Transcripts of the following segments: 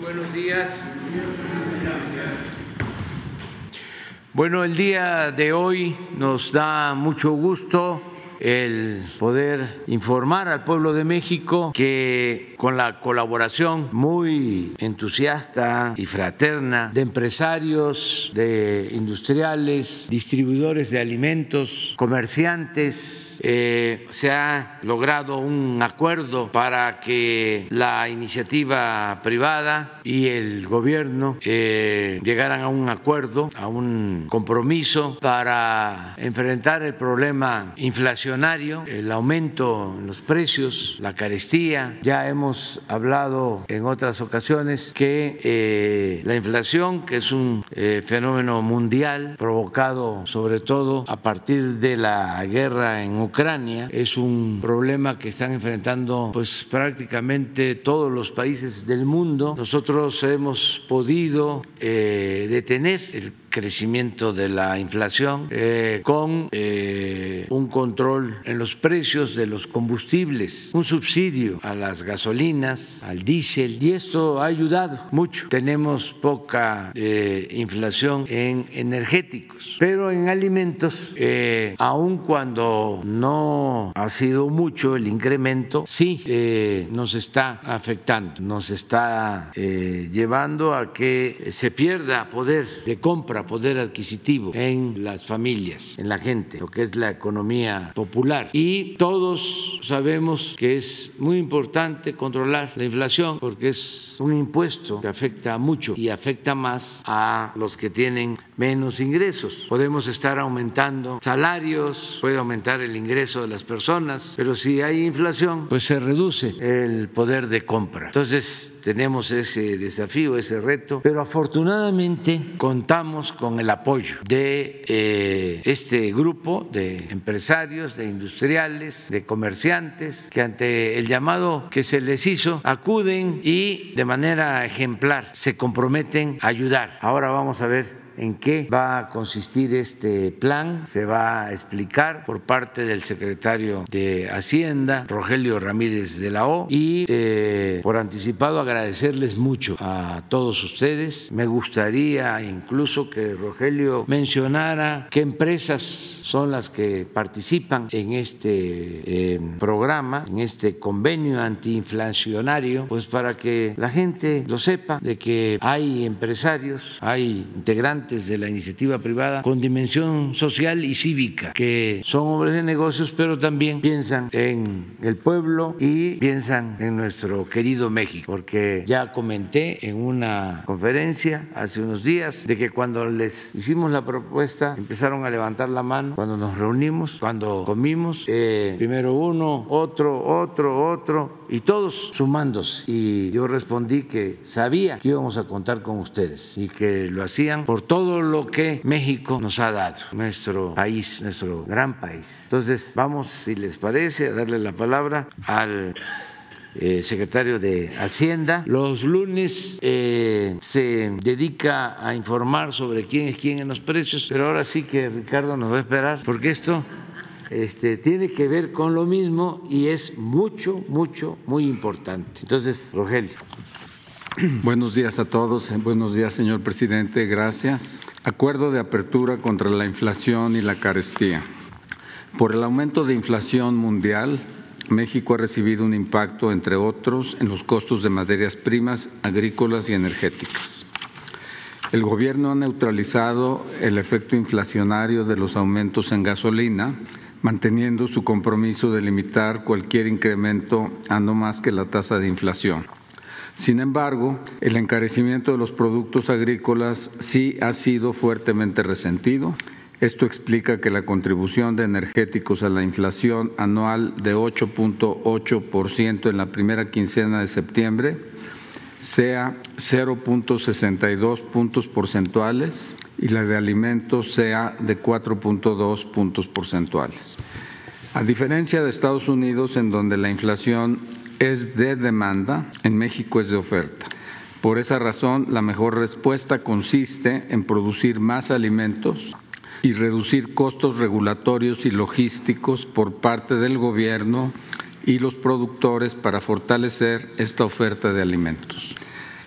buenos días. Bueno, el día de hoy nos da mucho gusto el poder informar al pueblo de México que con la colaboración muy entusiasta y fraterna de empresarios, de industriales, distribuidores de alimentos, comerciantes, eh, se ha logrado un acuerdo para que la iniciativa privada y el gobierno eh, llegaran a un acuerdo, a un compromiso para enfrentar el problema inflacionario, el aumento en los precios, la carestía. Ya hemos hablado en otras ocasiones que eh, la inflación, que es un fenómeno mundial provocado sobre todo a partir de la guerra en Ucrania es un problema que están enfrentando pues prácticamente todos los países del mundo. Nosotros hemos podido eh, detener el crecimiento de la inflación eh, con eh, un control en los precios de los combustibles, un subsidio a las gasolinas, al diésel y esto ha ayudado mucho. Tenemos poca eh, inflación en energéticos, pero en alimentos, aun cuando no ha sido mucho el incremento, sí nos está afectando, nos está llevando a que se pierda poder de compra poder adquisitivo en las familias, en la gente, lo que es la economía popular. Y todos sabemos que es muy importante controlar la inflación porque es un impuesto que afecta mucho y afecta más a los que tienen menos ingresos. Podemos estar aumentando salarios, puede aumentar el ingreso de las personas, pero si hay inflación, pues se reduce el poder de compra. Entonces, tenemos ese desafío, ese reto, pero afortunadamente contamos con el apoyo de eh, este grupo de empresarios, de industriales, de comerciantes, que ante el llamado que se les hizo acuden y de manera ejemplar se comprometen a ayudar. Ahora vamos a ver en qué va a consistir este plan. Se va a explicar por parte del secretario de Hacienda, Rogelio Ramírez de la O, y eh, por anticipado agradecerles mucho a todos ustedes. Me gustaría incluso que Rogelio mencionara qué empresas son las que participan en este eh, programa, en este convenio antiinflacionario, pues para que la gente lo sepa de que hay empresarios, hay integrantes de la iniciativa privada con dimensión social y cívica, que son hombres de negocios, pero también piensan en el pueblo y piensan en nuestro querido México, porque ya comenté en una conferencia hace unos días de que cuando les hicimos la propuesta empezaron a levantar la mano, cuando nos reunimos, cuando comimos, eh, primero uno, otro, otro, otro, y todos sumándose. Y yo respondí que sabía que íbamos a contar con ustedes y que lo hacían por todo todo lo que México nos ha dado, nuestro país, nuestro gran país. Entonces, vamos, si les parece, a darle la palabra al eh, secretario de Hacienda. Los lunes eh, se dedica a informar sobre quién es quién en los precios, pero ahora sí que Ricardo nos va a esperar, porque esto este, tiene que ver con lo mismo y es mucho, mucho, muy importante. Entonces, Rogelio. Buenos días a todos. Buenos días, señor presidente. Gracias. Acuerdo de apertura contra la inflación y la carestía. Por el aumento de inflación mundial, México ha recibido un impacto, entre otros, en los costos de materias primas agrícolas y energéticas. El gobierno ha neutralizado el efecto inflacionario de los aumentos en gasolina, manteniendo su compromiso de limitar cualquier incremento a no más que la tasa de inflación. Sin embargo, el encarecimiento de los productos agrícolas sí ha sido fuertemente resentido. Esto explica que la contribución de energéticos a la inflación anual de 8.8% en la primera quincena de septiembre sea 0.62 puntos porcentuales y la de alimentos sea de 4.2 puntos porcentuales. A diferencia de Estados Unidos, en donde la inflación es de demanda, en México es de oferta. Por esa razón, la mejor respuesta consiste en producir más alimentos y reducir costos regulatorios y logísticos por parte del gobierno y los productores para fortalecer esta oferta de alimentos.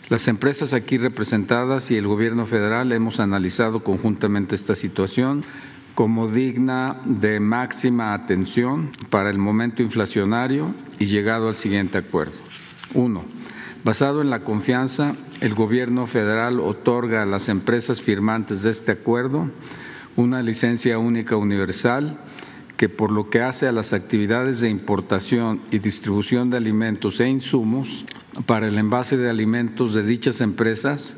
Las empresas aquí representadas y el Gobierno federal hemos analizado conjuntamente esta situación como digna de máxima atención para el momento inflacionario y llegado al siguiente acuerdo. Uno, basado en la confianza, el Gobierno federal otorga a las empresas firmantes de este acuerdo una licencia única universal que por lo que hace a las actividades de importación y distribución de alimentos e insumos para el envase de alimentos de dichas empresas,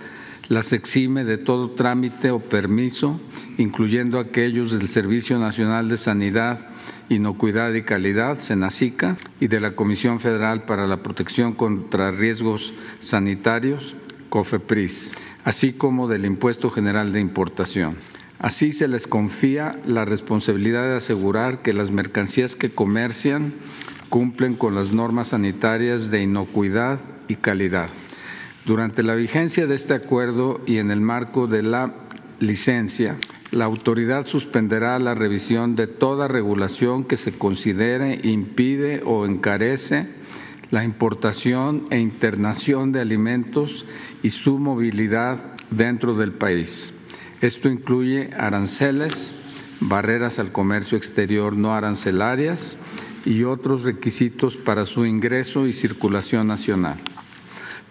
las exime de todo trámite o permiso, incluyendo aquellos del Servicio Nacional de Sanidad, Inocuidad y Calidad, SENACICA, y de la Comisión Federal para la Protección contra Riesgos Sanitarios, COFEPRIS, así como del Impuesto General de Importación. Así se les confía la responsabilidad de asegurar que las mercancías que comercian cumplen con las normas sanitarias de inocuidad y calidad. Durante la vigencia de este acuerdo y en el marco de la licencia, la autoridad suspenderá la revisión de toda regulación que se considere impide o encarece la importación e internación de alimentos y su movilidad dentro del país. Esto incluye aranceles, barreras al comercio exterior no arancelarias y otros requisitos para su ingreso y circulación nacional.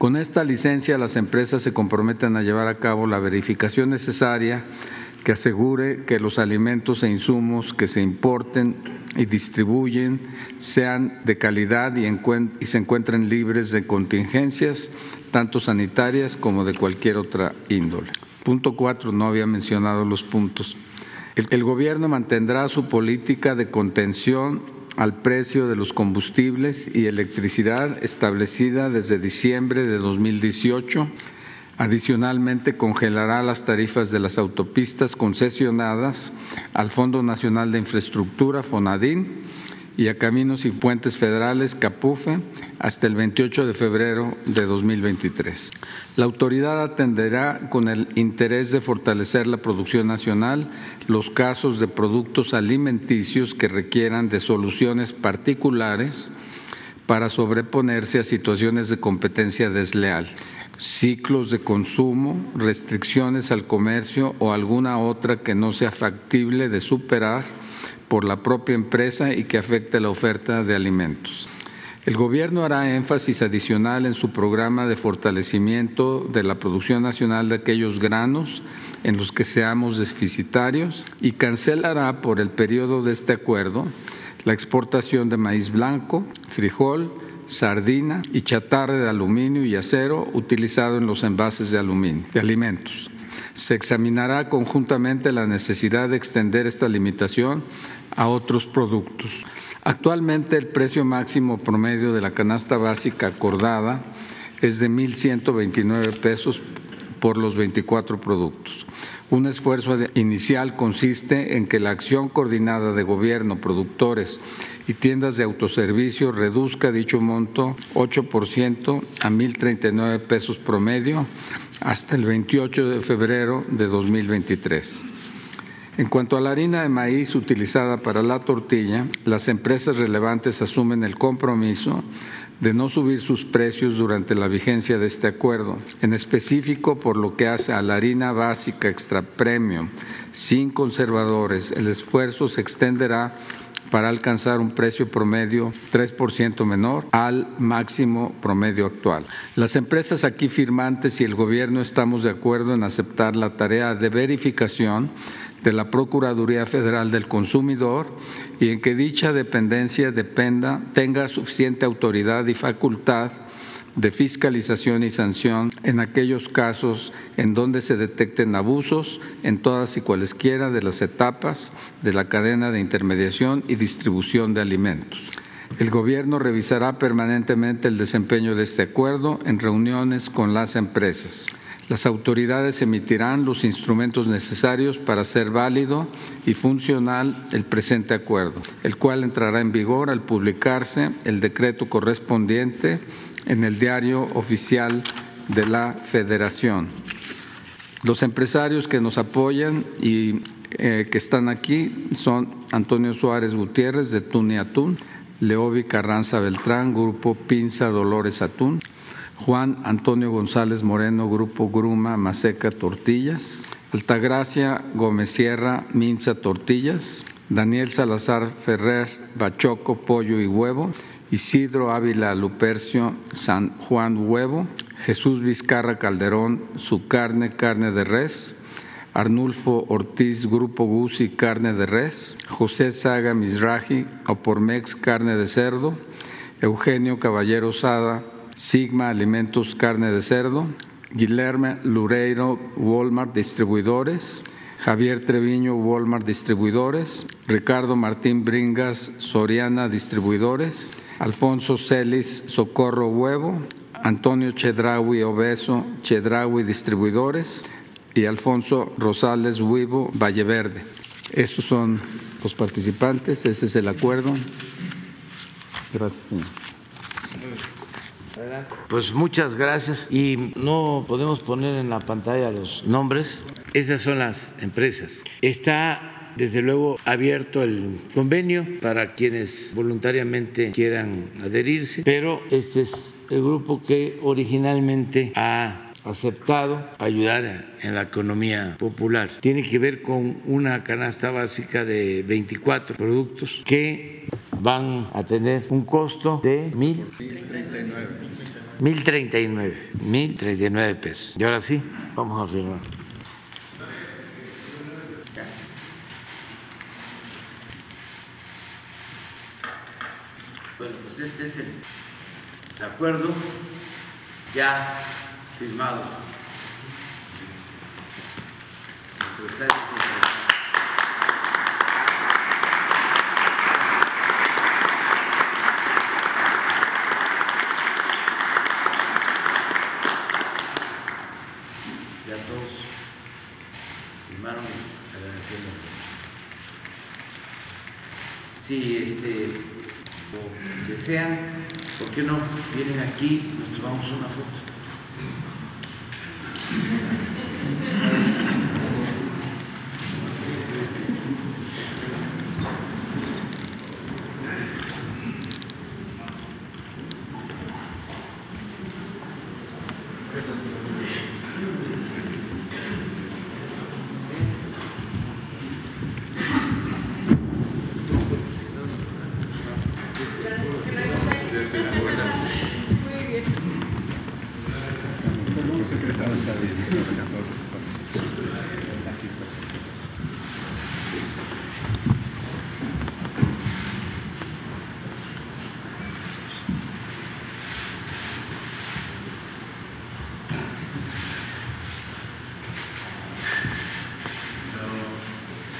Con esta licencia, las empresas se comprometen a llevar a cabo la verificación necesaria que asegure que los alimentos e insumos que se importen y distribuyen sean de calidad y, se encuentren libres de contingencias, tanto sanitarias como de cualquier otra índole. Punto cuatro, no había mencionado los puntos. El, gobierno mantendrá su política de contención al precio de los combustibles y electricidad establecida desde diciembre de 2018. Adicionalmente, congelará las tarifas de las autopistas concesionadas al Fondo Nacional de Infraestructura, FONADIN, y a Caminos y Puentes Federales, CAPUFE, hasta el 28 de febrero de 2023. La autoridad atenderá con el interés de fortalecer la producción nacional los casos de productos alimenticios que requieran de soluciones particulares para sobreponerse a situaciones de competencia desleal, ciclos de consumo, restricciones al comercio o alguna otra que no sea factible de superar por la propia empresa y que afecte la oferta de alimentos. El gobierno hará énfasis adicional en su programa de fortalecimiento de la producción nacional de aquellos granos en los que seamos deficitarios y cancelará por el periodo de este acuerdo la exportación de maíz blanco, frijol, sardina y chatarra de aluminio y acero utilizado en los envases de alimentos. Se examinará conjuntamente la necesidad de extender esta limitación a otros productos. Actualmente el precio máximo promedio de la canasta básica acordada es de 1.129 pesos por los 24 productos. Un esfuerzo inicial consiste en que la acción coordinada de gobierno, productores y tiendas de autoservicio reduzca dicho monto 8% a 1.039 pesos promedio hasta el 28 de febrero de 2023. En cuanto a la harina de maíz utilizada para la tortilla, las empresas relevantes asumen el compromiso de no subir sus precios durante la vigencia de este acuerdo. En específico, por lo que hace a la harina básica extra premium sin conservadores, el esfuerzo se extenderá para alcanzar un precio promedio 3% menor al máximo promedio actual. Las empresas aquí firmantes y el gobierno estamos de acuerdo en aceptar la tarea de verificación de la Procuraduría Federal del Consumidor y en que dicha dependencia dependa, tenga suficiente autoridad y facultad de fiscalización y sanción en aquellos casos en donde se detecten abusos en todas y cualesquiera de las etapas de la cadena de intermediación y distribución de alimentos. El Gobierno revisará permanentemente el desempeño de este acuerdo en reuniones con las empresas. Las autoridades emitirán los instrumentos necesarios para hacer válido y funcional el presente acuerdo, el cual entrará en vigor al publicarse el decreto correspondiente en el diario oficial de la Federación. Los empresarios que nos apoyan y eh, que están aquí son Antonio Suárez Gutiérrez de Tun y Atún, Leobi Carranza Beltrán, Grupo Pinza Dolores Atún, Juan Antonio González Moreno, Grupo Gruma, Maseca, Tortillas. Altagracia Gómez Sierra, Minza, Tortillas. Daniel Salazar Ferrer, Bachoco, Pollo y Huevo. Isidro Ávila Lupercio, San Juan Huevo. Jesús Vizcarra Calderón, Su Carne, Carne de Res. Arnulfo Ortiz, Grupo Gusi, Carne de Res. José Saga Mizrahi, Opormex, Carne de Cerdo. Eugenio Caballero Sada, Sigma Alimentos Carne de Cerdo, Guillermo Lureiro Walmart Distribuidores, Javier Treviño Walmart Distribuidores, Ricardo Martín Bringas Soriana Distribuidores, Alfonso Celis Socorro Huevo, Antonio Chedraui Obeso Chedraui Distribuidores y Alfonso Rosales Huevo Valleverde. Estos son los participantes, ese es el acuerdo. Gracias, señor. Pues muchas gracias y no podemos poner en la pantalla los nombres. Esas son las empresas. Está desde luego abierto el convenio para quienes voluntariamente quieran adherirse, pero este es el grupo que originalmente ha aceptado ayudar en la economía popular. Tiene que ver con una canasta básica de 24 productos que van a tener un costo de mil 1039. 1039 pesos. Y ahora sí, vamos a firmar. Este es el acuerdo ya firmado. Ya todos firmaron agradeciendo. Si este, lo desean, ¿por qué no vienen aquí? Nos tomamos una foto.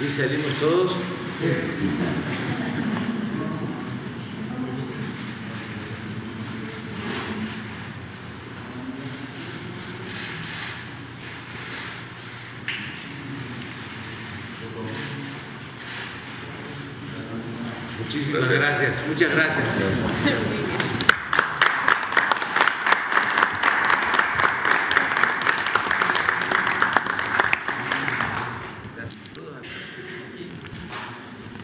¿Sí salimos todos? Muchísimas gracias, muchas gracias.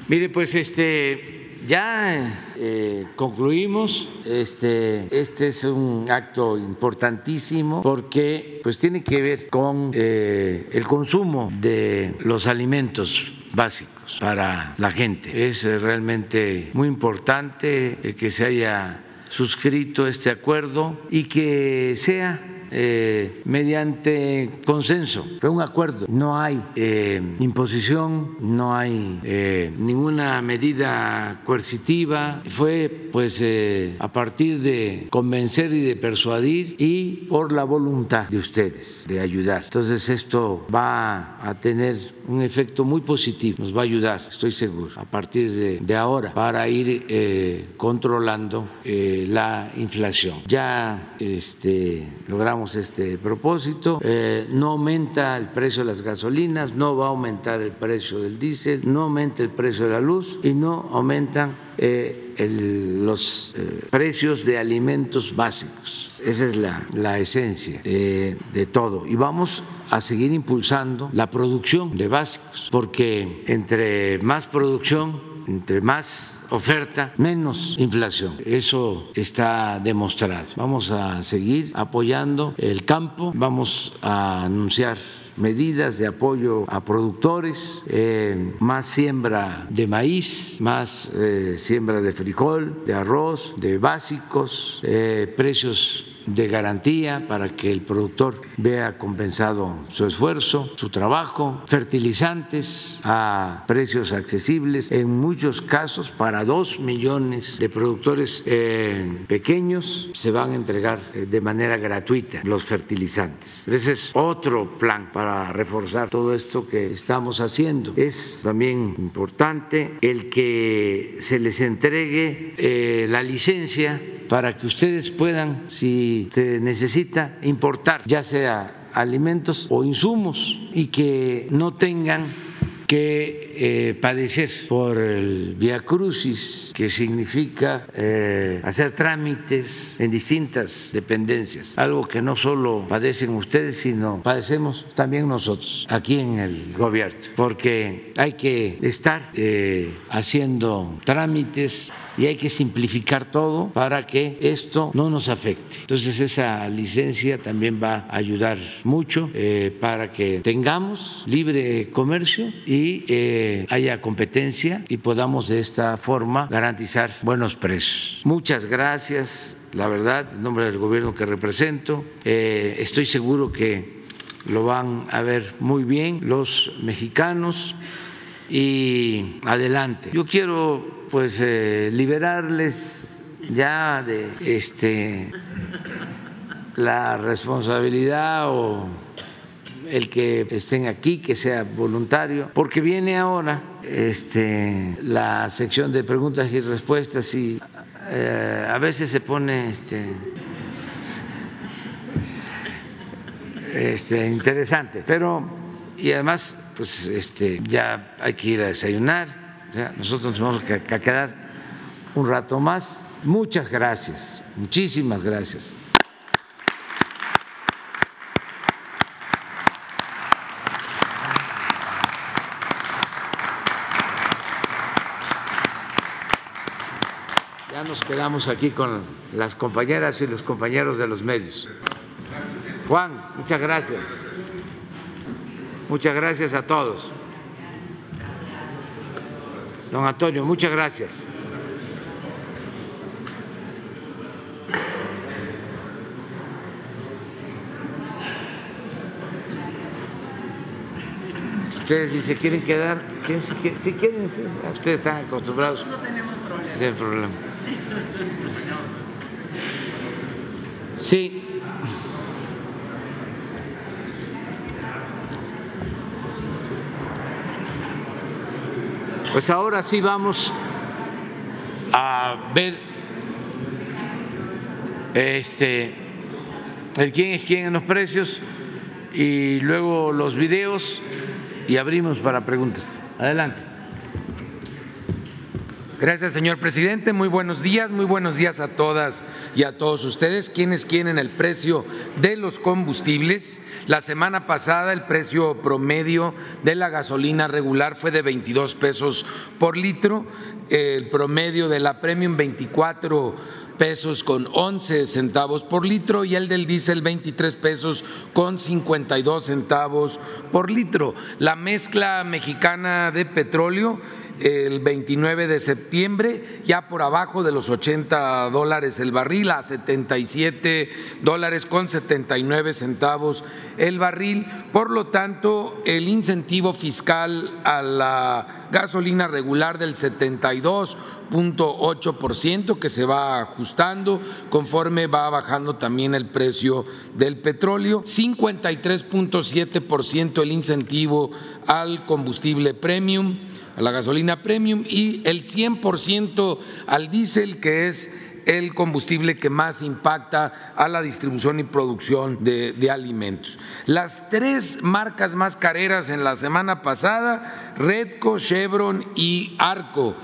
Mire, pues este ya eh, concluimos. Este, este es un acto importantísimo porque pues tiene que ver con eh, el consumo de los alimentos básicos para la gente. Es eh, realmente muy importante que se haya suscrito este acuerdo y que sea eh, mediante consenso. Fue un acuerdo. No hay eh, imposición, no hay eh, ninguna medida coercitiva. Fue pues a partir de convencer y de persuadir y por la voluntad de ustedes de ayudar. Entonces esto va a tener un efecto muy positivo, nos va a ayudar, estoy seguro, a partir de, de ahora para ir eh, controlando eh, la inflación. Ya este, logramos este propósito, eh, no aumenta el precio de las gasolinas, no va a aumentar el precio del diésel, no aumenta el precio de la luz y no aumentan eh, los eh, precios de alimentos básicos. Esa es la, la esencia eh, de todo. Y vamos a seguir impulsando la producción de básicos, porque entre más producción entre más oferta, menos inflación. Eso está demostrado. Vamos a seguir apoyando el campo, vamos a anunciar medidas de apoyo a productores, eh, más siembra de maíz, más eh, siembra de frijol, de arroz, de básicos, eh, precios de garantía para que el productor vea compensado su esfuerzo, su trabajo, fertilizantes a precios accesibles, en muchos casos para dos millones de productores eh, pequeños se van a entregar eh, de manera gratuita los fertilizantes. Ese es otro plan para reforzar todo esto que estamos haciendo. Es también importante el que se les entregue eh, la licencia para que ustedes puedan, si se necesita, importar ya sea alimentos o insumos y que no tengan que eh, padecer por el via crucis, que significa eh, hacer trámites en distintas dependencias, algo que no solo padecen ustedes, sino padecemos también nosotros aquí en el gobierno, porque hay que estar eh, haciendo trámites y hay que simplificar todo para que esto no nos afecte. Entonces esa licencia también va a ayudar mucho para que tengamos libre comercio y eh, haya competencia y podamos de esta forma garantizar buenos precios. Muchas gracias, la verdad, en nombre del gobierno que represento. Eh, estoy seguro que lo van a ver muy bien los mexicanos y adelante. Yo quiero pues eh, liberarles ya de este la responsabilidad o el que estén aquí, que sea voluntario, porque viene ahora este, la sección de preguntas y respuestas y eh, a veces se pone este, este, interesante, pero y además pues este, ya hay que ir a desayunar, nosotros nos vamos a quedar un rato más. Muchas gracias, muchísimas gracias. nos quedamos aquí con las compañeras y los compañeros de los medios. Juan, muchas gracias. Muchas gracias a todos. Don Antonio, muchas gracias. Ustedes si se quieren quedar, si quieren, ustedes están acostumbrados. No tenemos problema. problema. Sí. Pues ahora sí vamos a ver este el quién es quién en los precios y luego los videos y abrimos para preguntas. Adelante. Gracias, señor presidente. Muy buenos días, muy buenos días a todas y a todos ustedes. Quienes quieren el precio de los combustibles? La semana pasada el precio promedio de la gasolina regular fue de 22 pesos por litro, el promedio de la premium 24 pesos con 11 centavos por litro y el del diésel 23 pesos con 52 centavos por litro. La mezcla mexicana de petróleo el 29 de septiembre, ya por abajo de los 80 dólares el barril, a 77 dólares con 79 centavos el barril. Por lo tanto, el incentivo fiscal a la gasolina regular del 72.8% que se va ajustando conforme va bajando también el precio del petróleo, 53.7% el incentivo al combustible premium a la gasolina premium y el 100% al diésel, que es el combustible que más impacta a la distribución y producción de, de, alimentos. Las tres marcas más careras en la semana pasada, Redco, Chevron y Arco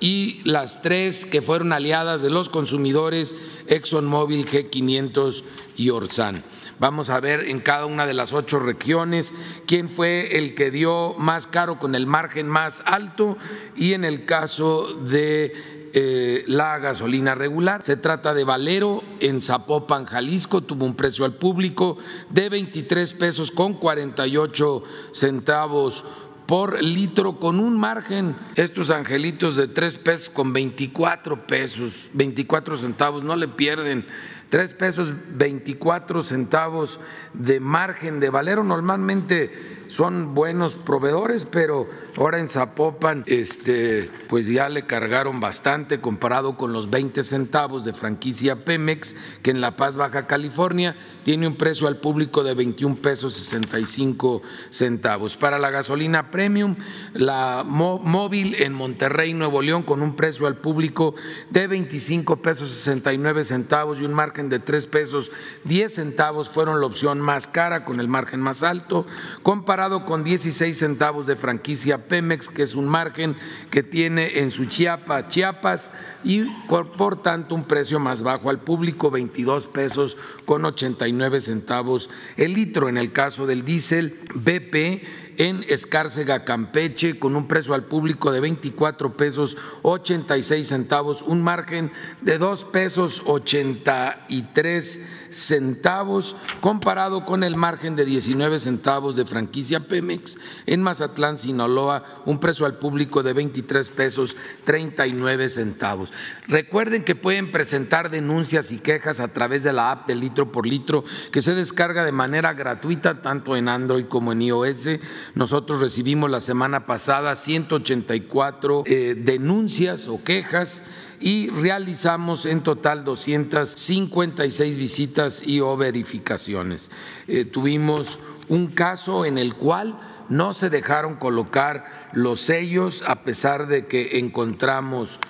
y las tres que fueron aliadas de los consumidores, ExxonMobil, G500 y Orsan. Vamos a ver en cada una de las ocho regiones quién fue el que dio más caro con el margen más alto y en el caso de eh, la gasolina regular. Se trata de Valero en Zapopan, Jalisco, tuvo un precio al público de 23 pesos con 48 centavos por litro con un margen, estos angelitos de tres pesos con 24 pesos, 24 centavos, no le pierden, tres pesos 24 centavos de margen de Valero. Normalmente son buenos proveedores, pero ahora en Zapopan este, pues ya le cargaron bastante comparado con los 20 centavos de franquicia Pemex, que en La Paz, Baja California, tiene un precio al público de 21 pesos 65 centavos. Para la gasolina premium, la móvil en Monterrey, Nuevo León, con un precio al público de 25 pesos 69 centavos y un margen de 3 pesos 10 centavos fueron la opción más cara con el margen más alto, comparado con 16 centavos de franquicia Pemex, que es un margen que tiene en su Chiapa, Chiapas, y por tanto un precio más bajo al público, 22 pesos con 89 centavos el litro. En el caso del diésel, BP en Escárcega, Campeche, con un precio al público de 24 pesos 86 centavos, un margen de 2 pesos 83 centavos, comparado con el margen de 19 centavos de franquicia Pemex en Mazatlán, Sinaloa, un precio al público de 23 pesos 39 centavos. Recuerden que pueden presentar denuncias y quejas a través de la app de litro por litro que se descarga de manera gratuita tanto en Android como en iOS nosotros recibimos la semana pasada 184 eh, denuncias o quejas y realizamos en total 256 visitas y o verificaciones. Eh, tuvimos un caso en el cual no se dejaron colocar los sellos a pesar de que encontramos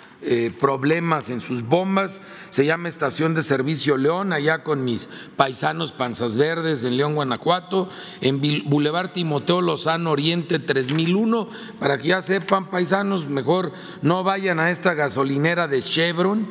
problemas en sus bombas. Se llama Estación de Servicio León, allá con mis paisanos Panzas Verdes en León, Guanajuato, en Boulevard Timoteo Lozano Oriente 3001. Para que ya sepan, paisanos, mejor no vayan a esta gasolinera de Chevron.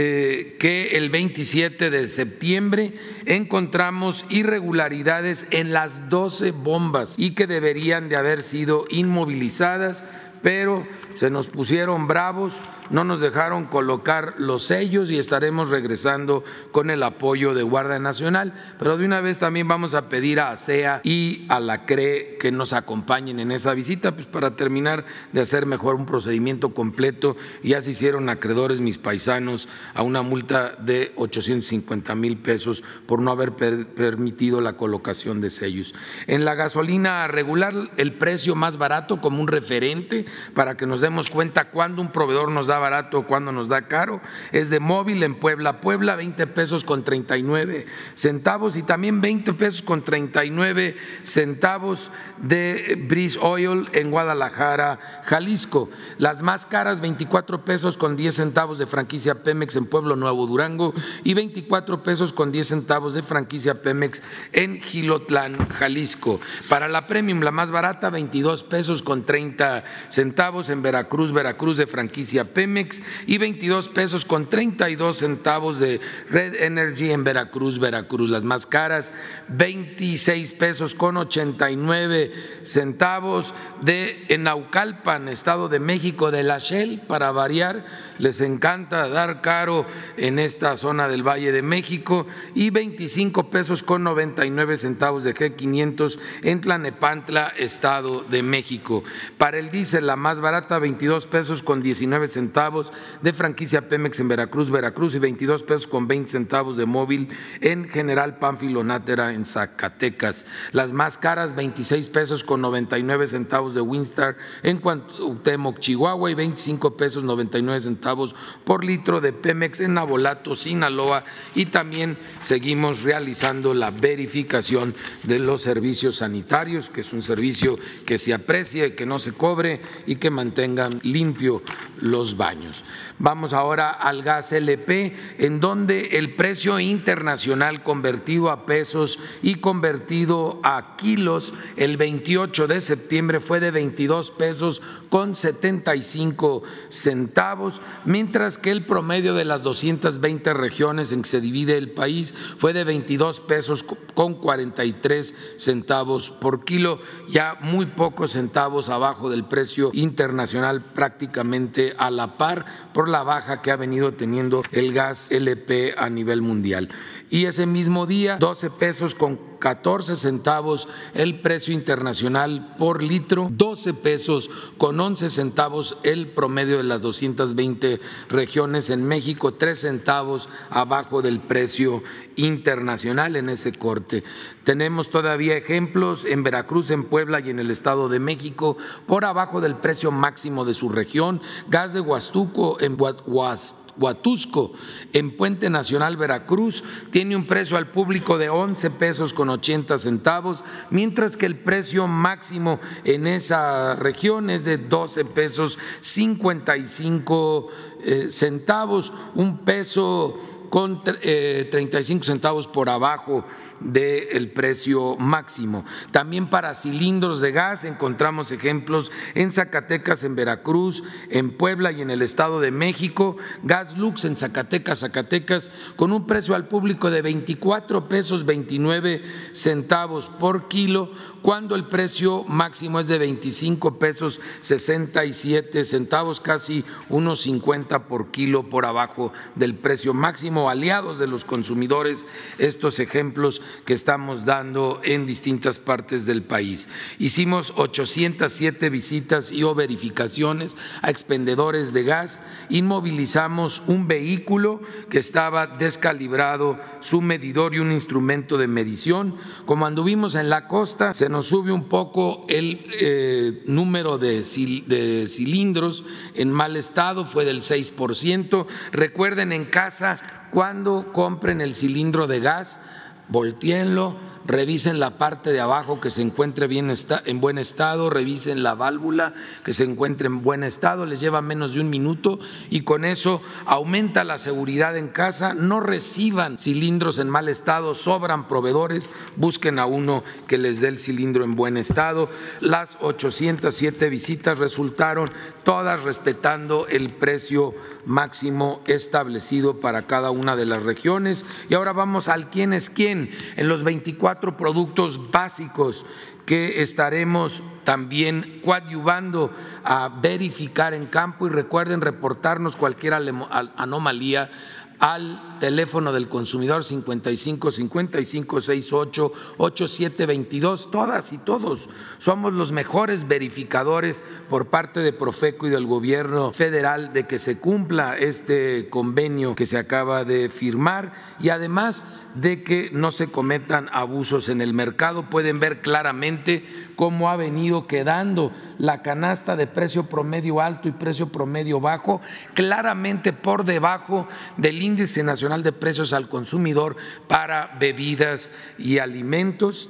Eh, que el 27 de septiembre encontramos irregularidades en las 12 bombas y que deberían de haber sido inmovilizadas, pero se nos pusieron bravos no nos dejaron colocar los sellos y estaremos regresando con el apoyo de Guardia Nacional, pero de una vez también vamos a pedir a ASEA y a la CRE que nos acompañen en esa visita, pues para terminar de hacer mejor un procedimiento completo. Ya se hicieron acreedores mis paisanos a una multa de 850 mil pesos por no haber permitido la colocación de sellos. En la gasolina regular, el precio más barato como un referente para que nos demos cuenta cuando un proveedor nos da barato cuando nos da caro. Es de móvil en Puebla, Puebla 20 pesos con 39 centavos y también 20 pesos con 39 centavos de Breeze Oil en Guadalajara, Jalisco. Las más caras 24 pesos con 10 centavos de franquicia Pemex en Pueblo Nuevo Durango y 24 pesos con 10 centavos de franquicia Pemex en Gilotlán, Jalisco. Para la Premium la más barata 22 pesos con 30 centavos en Veracruz, Veracruz de franquicia Pemex y 22 pesos con 32 centavos de Red Energy en Veracruz, Veracruz. Las más caras, 26 pesos con 89 centavos de Naucalpan, Estado de México, de la Shell, para variar. Les encanta dar caro en esta zona del Valle de México y 25 pesos con 99 centavos de G500 en Tlanepantla, Estado de México. Para el diésel, la más barata, 22 pesos con 19 centavos de franquicia Pemex en Veracruz, Veracruz y 22 pesos con 20 centavos de móvil en General Pánfilo Nátera en Zacatecas. Las más caras 26 pesos con 99 centavos de Winstar en Cuauhtémoc, Chihuahua y 25 pesos 99 centavos por litro de Pemex en Nabolato, Sinaloa y también seguimos realizando la verificación de los servicios sanitarios, que es un servicio que se aprecie, que no se cobre y que mantenga mantengan limpio los baños. Vamos ahora al gas LP, en donde el precio internacional convertido a pesos y convertido a kilos el 28 de septiembre fue de 22 pesos con 75 centavos, mientras que el promedio de las 220 regiones en que se divide el país fue de 22 pesos con 43 centavos por kilo, ya muy pocos centavos abajo del precio internacional prácticamente a la par por la baja que ha venido teniendo el gas LP a nivel mundial. Y ese mismo día, 12 pesos con 14 centavos el precio internacional por litro, 12 pesos con 11 centavos el promedio de las 220 regiones en México, 3 centavos abajo del precio internacional en ese corte. Tenemos todavía ejemplos en Veracruz, en Puebla y en el Estado de México por abajo del precio máximo de su región. Gas de Huastuco en Huastuco Huatusco, en Puente Nacional Veracruz, tiene un precio al público de 11 pesos con 80 centavos, mientras que el precio máximo en esa región es de 12 pesos 55 eh, centavos, un peso con 35 eh, centavos por abajo del precio máximo. También para cilindros de gas encontramos ejemplos en Zacatecas, en Veracruz, en Puebla y en el Estado de México. Gas Lux en Zacatecas, Zacatecas, con un precio al público de 24 pesos 29 centavos por kilo, cuando el precio máximo es de 25 pesos 67 centavos, casi unos 50 por kilo por abajo del precio máximo. Aliados de los consumidores, estos ejemplos que estamos dando en distintas partes del país. Hicimos 807 visitas y o verificaciones a expendedores de gas, inmovilizamos un vehículo que estaba descalibrado, su medidor y un instrumento de medición. Como anduvimos en la costa, se nos sube un poco el eh, número de, de cilindros en mal estado, fue del 6%. Recuerden en casa, cuando compren el cilindro de gas, volteenlo, revisen la parte de abajo que se encuentre bien en buen estado, revisen la válvula que se encuentre en buen estado, les lleva menos de un minuto y con eso aumenta la seguridad en casa, no reciban cilindros en mal estado, sobran proveedores, busquen a uno que les dé el cilindro en buen estado. Las 807 visitas resultaron todas respetando el precio máximo establecido para cada una de las regiones. Y ahora vamos al quién es quién en los 24 productos básicos que estaremos también coadyuvando a verificar en campo y recuerden reportarnos cualquier anomalía al teléfono del consumidor 55 55 68 87 22. Todas y todos somos los mejores verificadores por parte de Profeco y del gobierno federal de que se cumpla este convenio que se acaba de firmar y además de que no se cometan abusos en el mercado. Pueden ver claramente cómo ha venido quedando la canasta de precio promedio alto y precio promedio bajo, claramente por debajo del índice nacional de precios al consumidor para bebidas y alimentos.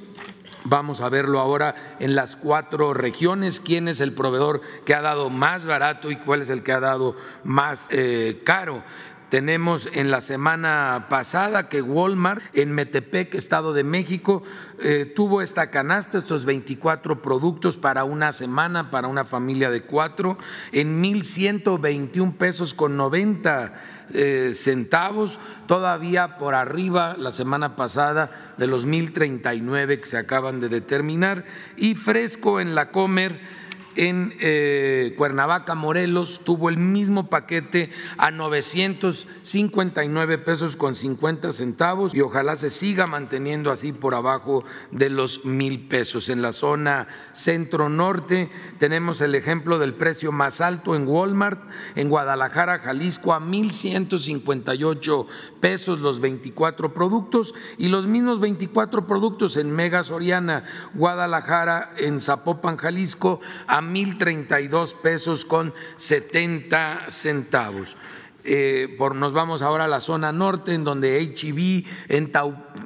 Vamos a verlo ahora en las cuatro regiones, quién es el proveedor que ha dado más barato y cuál es el que ha dado más eh, caro. Tenemos en la semana pasada que Walmart en Metepec, Estado de México, eh, tuvo esta canasta, estos 24 productos para una semana, para una familia de cuatro, en 1.121 pesos con 90 eh, centavos, todavía por arriba la semana pasada de los 1.039 que se acaban de determinar, y fresco en la Comer en eh, Cuernavaca, Morelos, tuvo el mismo paquete a 959 pesos con 50 centavos y ojalá se siga manteniendo así por abajo de los mil pesos. En la zona centro-norte tenemos el ejemplo del precio más alto en Walmart, en Guadalajara, Jalisco, a 1.158 pesos los 24 productos y los mismos 24 productos en Mega Soriana, Guadalajara, en Zapopan, Jalisco, a 1.032 pesos con 70 centavos. eh, por, nos vamos ahora a la zona norte, en donde HB en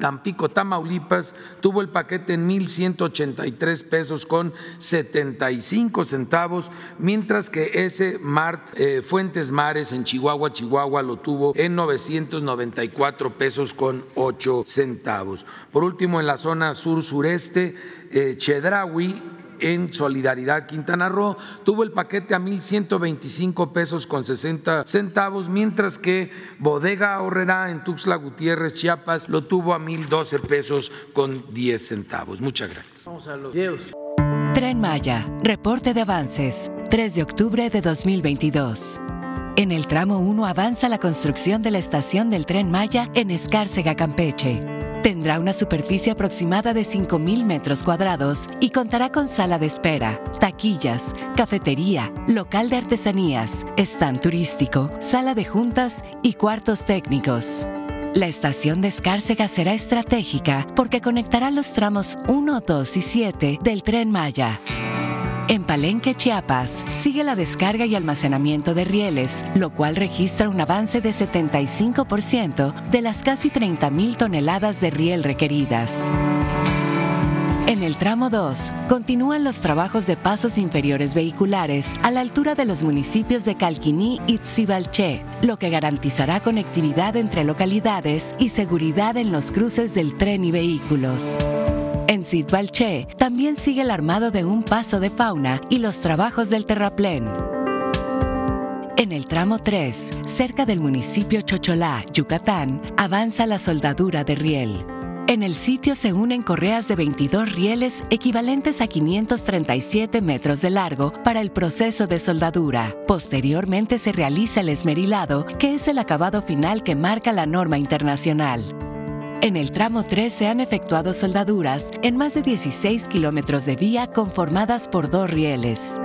Tampico, Tamaulipas, tuvo el paquete en 1.183 pesos con 75 centavos, mientras que ese Mart eh, Fuentes Mares en Chihuahua, Chihuahua, lo tuvo en 994 pesos con 8 centavos. Por último, en la zona sur-sureste, eh, en Solidaridad Quintana Roo tuvo el paquete a 1.125 pesos con 60 centavos, mientras que Bodega Horrera en Tuxtla Gutiérrez, Chiapas, lo tuvo a 1.012 pesos con 10 centavos. Muchas gracias. Vamos a los Tren Maya, reporte de avances, 3 de octubre de 2022. En el tramo 1 avanza la construcción de la estación del Tren Maya en Escárcega, Campeche. Tendrá una superficie aproximada de 5.000 metros cuadrados y contará con sala de espera, taquillas, cafetería, local de artesanías, stand turístico, sala de juntas y cuartos técnicos. La estación de Escárcega será estratégica porque conectará los tramos 1, 2 y 7 del tren Maya. En Palenque, Chiapas, sigue la descarga y almacenamiento de rieles, lo cual registra un avance de 75% de las casi 30.000 toneladas de riel requeridas. En el tramo 2, continúan los trabajos de pasos inferiores vehiculares a la altura de los municipios de Calquiní y Tzibalché, lo que garantizará conectividad entre localidades y seguridad en los cruces del tren y vehículos. En Sitbalché también sigue el armado de un paso de fauna y los trabajos del terraplén. En el tramo 3, cerca del municipio Chocholá, Yucatán, avanza la soldadura de riel. En el sitio se unen correas de 22 rieles equivalentes a 537 metros de largo para el proceso de soldadura. Posteriormente se realiza el esmerilado, que es el acabado final que marca la norma internacional. En el tramo 3 se han efectuado soldaduras en más de 16 kilómetros de vía conformadas por dos rieles.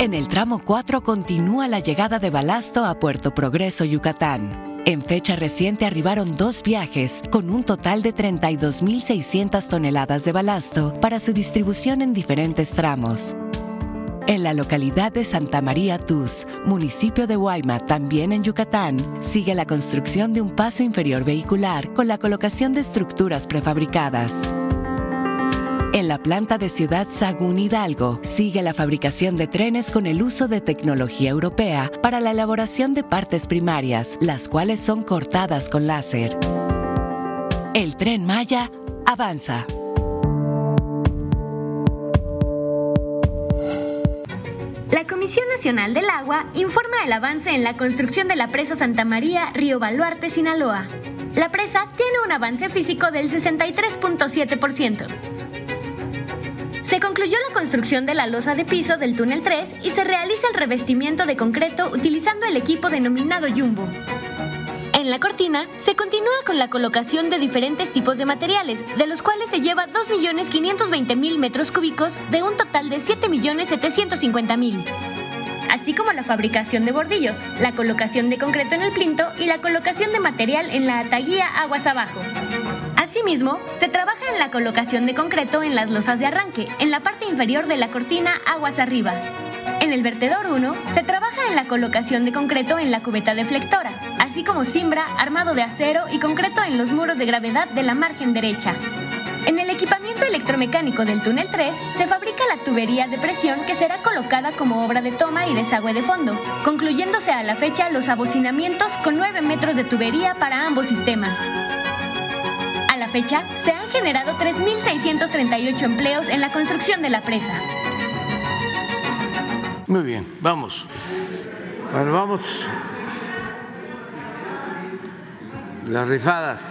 En el tramo 4 continúa la llegada de balasto a Puerto Progreso, Yucatán. En fecha reciente arribaron dos viajes con un total de 32.600 toneladas de balasto para su distribución en diferentes tramos. En la localidad de Santa María Tuz, municipio de Guayma, también en Yucatán, sigue la construcción de un paso inferior vehicular con la colocación de estructuras prefabricadas. En la planta de Ciudad Sagún Hidalgo sigue la fabricación de trenes con el uso de tecnología europea para la elaboración de partes primarias, las cuales son cortadas con láser. El tren Maya avanza. Comisión Nacional del Agua informa el avance en la construcción de la presa Santa María, Río Baluarte, Sinaloa. La presa tiene un avance físico del 63.7%. Se concluyó la construcción de la losa de piso del túnel 3 y se realiza el revestimiento de concreto utilizando el equipo denominado Jumbo. En la cortina se continúa con la colocación de diferentes tipos de materiales, de los cuales se lleva 2.520.000 metros cúbicos de un total de 7.750.000 así como la fabricación de bordillos, la colocación de concreto en el plinto y la colocación de material en la ataguía aguas abajo. Asimismo, se trabaja en la colocación de concreto en las losas de arranque, en la parte inferior de la cortina aguas arriba. En el vertedor 1 se trabaja en la colocación de concreto en la cubeta deflectora, así como cimbra, armado de acero y concreto en los muros de gravedad de la margen derecha. En el equipamiento electromecánico del túnel 3 se fabrica la tubería de presión que será colocada como obra de toma y desagüe de fondo, concluyéndose a la fecha los abocinamientos con 9 metros de tubería para ambos sistemas. A la fecha, se han generado 3.638 empleos en la construcción de la presa. Muy bien, vamos. Bueno, vamos. Las rifadas.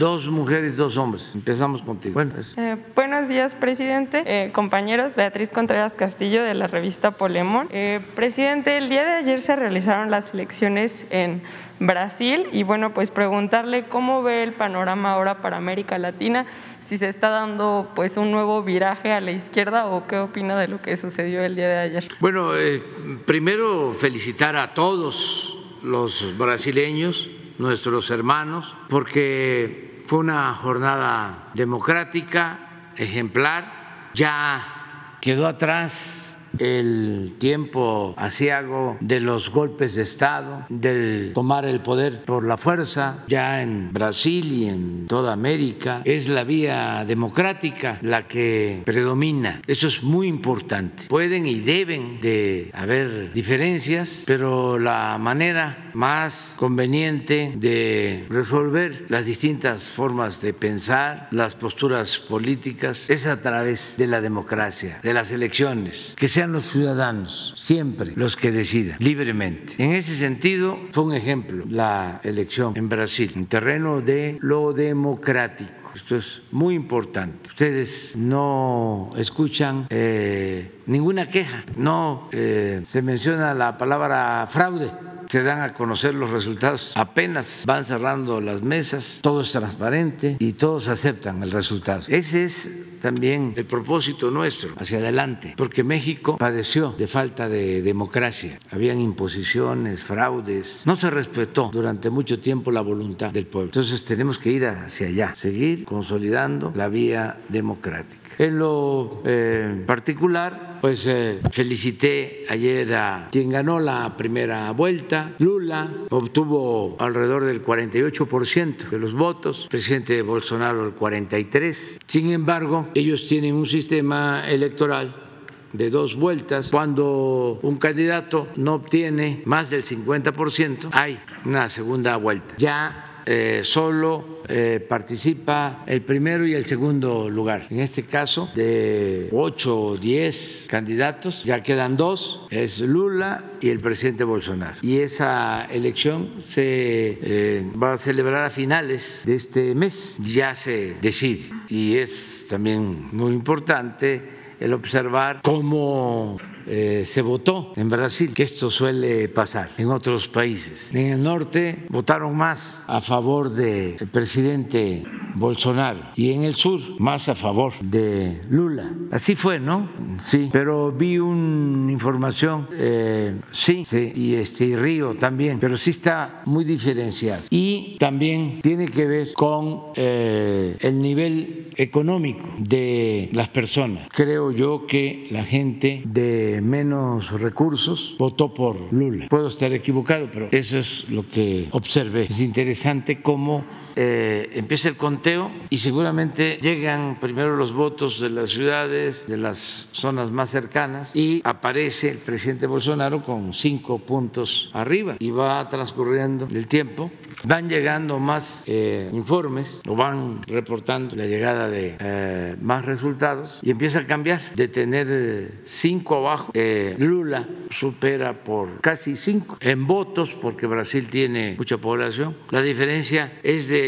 Dos mujeres, dos hombres. Empezamos contigo. Bueno, eh, buenos días, presidente. Eh, compañeros, Beatriz Contreras Castillo de la revista Polemon. Eh, presidente, el día de ayer se realizaron las elecciones en Brasil y bueno, pues preguntarle cómo ve el panorama ahora para América Latina si se está dando pues un nuevo viraje a la izquierda o qué opina de lo que sucedió el día de ayer. Bueno, eh, primero felicitar a todos los brasileños, nuestros hermanos, porque fue una jornada democrática, ejemplar, ya quedó atrás el tiempo asiago de los golpes de Estado, del tomar el poder por la fuerza, ya en Brasil y en toda América. Es la vía democrática la que predomina. Eso es muy importante. Pueden y deben de haber diferencias, pero la manera más conveniente de resolver las distintas formas de pensar, las posturas políticas, es a través de la democracia, de las elecciones, que sean los ciudadanos siempre los que decidan libremente. En ese sentido, fue un ejemplo la elección en Brasil, en terreno de lo democrático. Esto es muy importante. Ustedes no escuchan eh, ninguna queja, no eh, se menciona la palabra fraude se dan a conocer los resultados. Apenas van cerrando las mesas, todo es transparente y todos aceptan el resultado. Ese es también el propósito nuestro hacia adelante, porque México padeció de falta de democracia. Habían imposiciones, fraudes, no se respetó durante mucho tiempo la voluntad del pueblo. Entonces tenemos que ir hacia allá, seguir consolidando la vía democrática. En lo eh, particular, pues eh, felicité ayer a quien ganó la primera vuelta. Lula obtuvo alrededor del 48% de los votos, presidente Bolsonaro el 43%. Sin embargo, ellos tienen un sistema electoral de dos vueltas. Cuando un candidato no obtiene más del 50%, hay una segunda vuelta. Ya eh, solo eh, participa el primero y el segundo lugar. En este caso, de ocho o diez candidatos, ya quedan dos, es Lula y el presidente Bolsonaro. Y esa elección se eh, va a celebrar a finales de este mes, ya se decide. Y es también muy importante el observar cómo eh, se votó en Brasil, que esto suele pasar en otros países. En el norte votaron más a favor del presidente Bolsonaro y en el sur más a favor de Lula. Así fue, ¿no? Sí, pero vi una información, eh, sí, sí, y este Río también, pero sí está muy diferenciado. Y también tiene que ver con eh, el nivel económico de las personas. Creo yo que la gente de menos recursos votó por Lula. Puedo estar equivocado, pero eso es lo que observé. Es interesante cómo eh, empieza el conteo y seguramente llegan primero los votos de las ciudades, de las zonas más cercanas y aparece el presidente Bolsonaro con cinco puntos arriba y va transcurriendo el tiempo. Van llegando más eh, informes o van reportando la llegada de eh, más resultados y empieza a cambiar de tener cinco abajo. Lula supera por casi cinco en votos porque Brasil tiene mucha población. La diferencia es de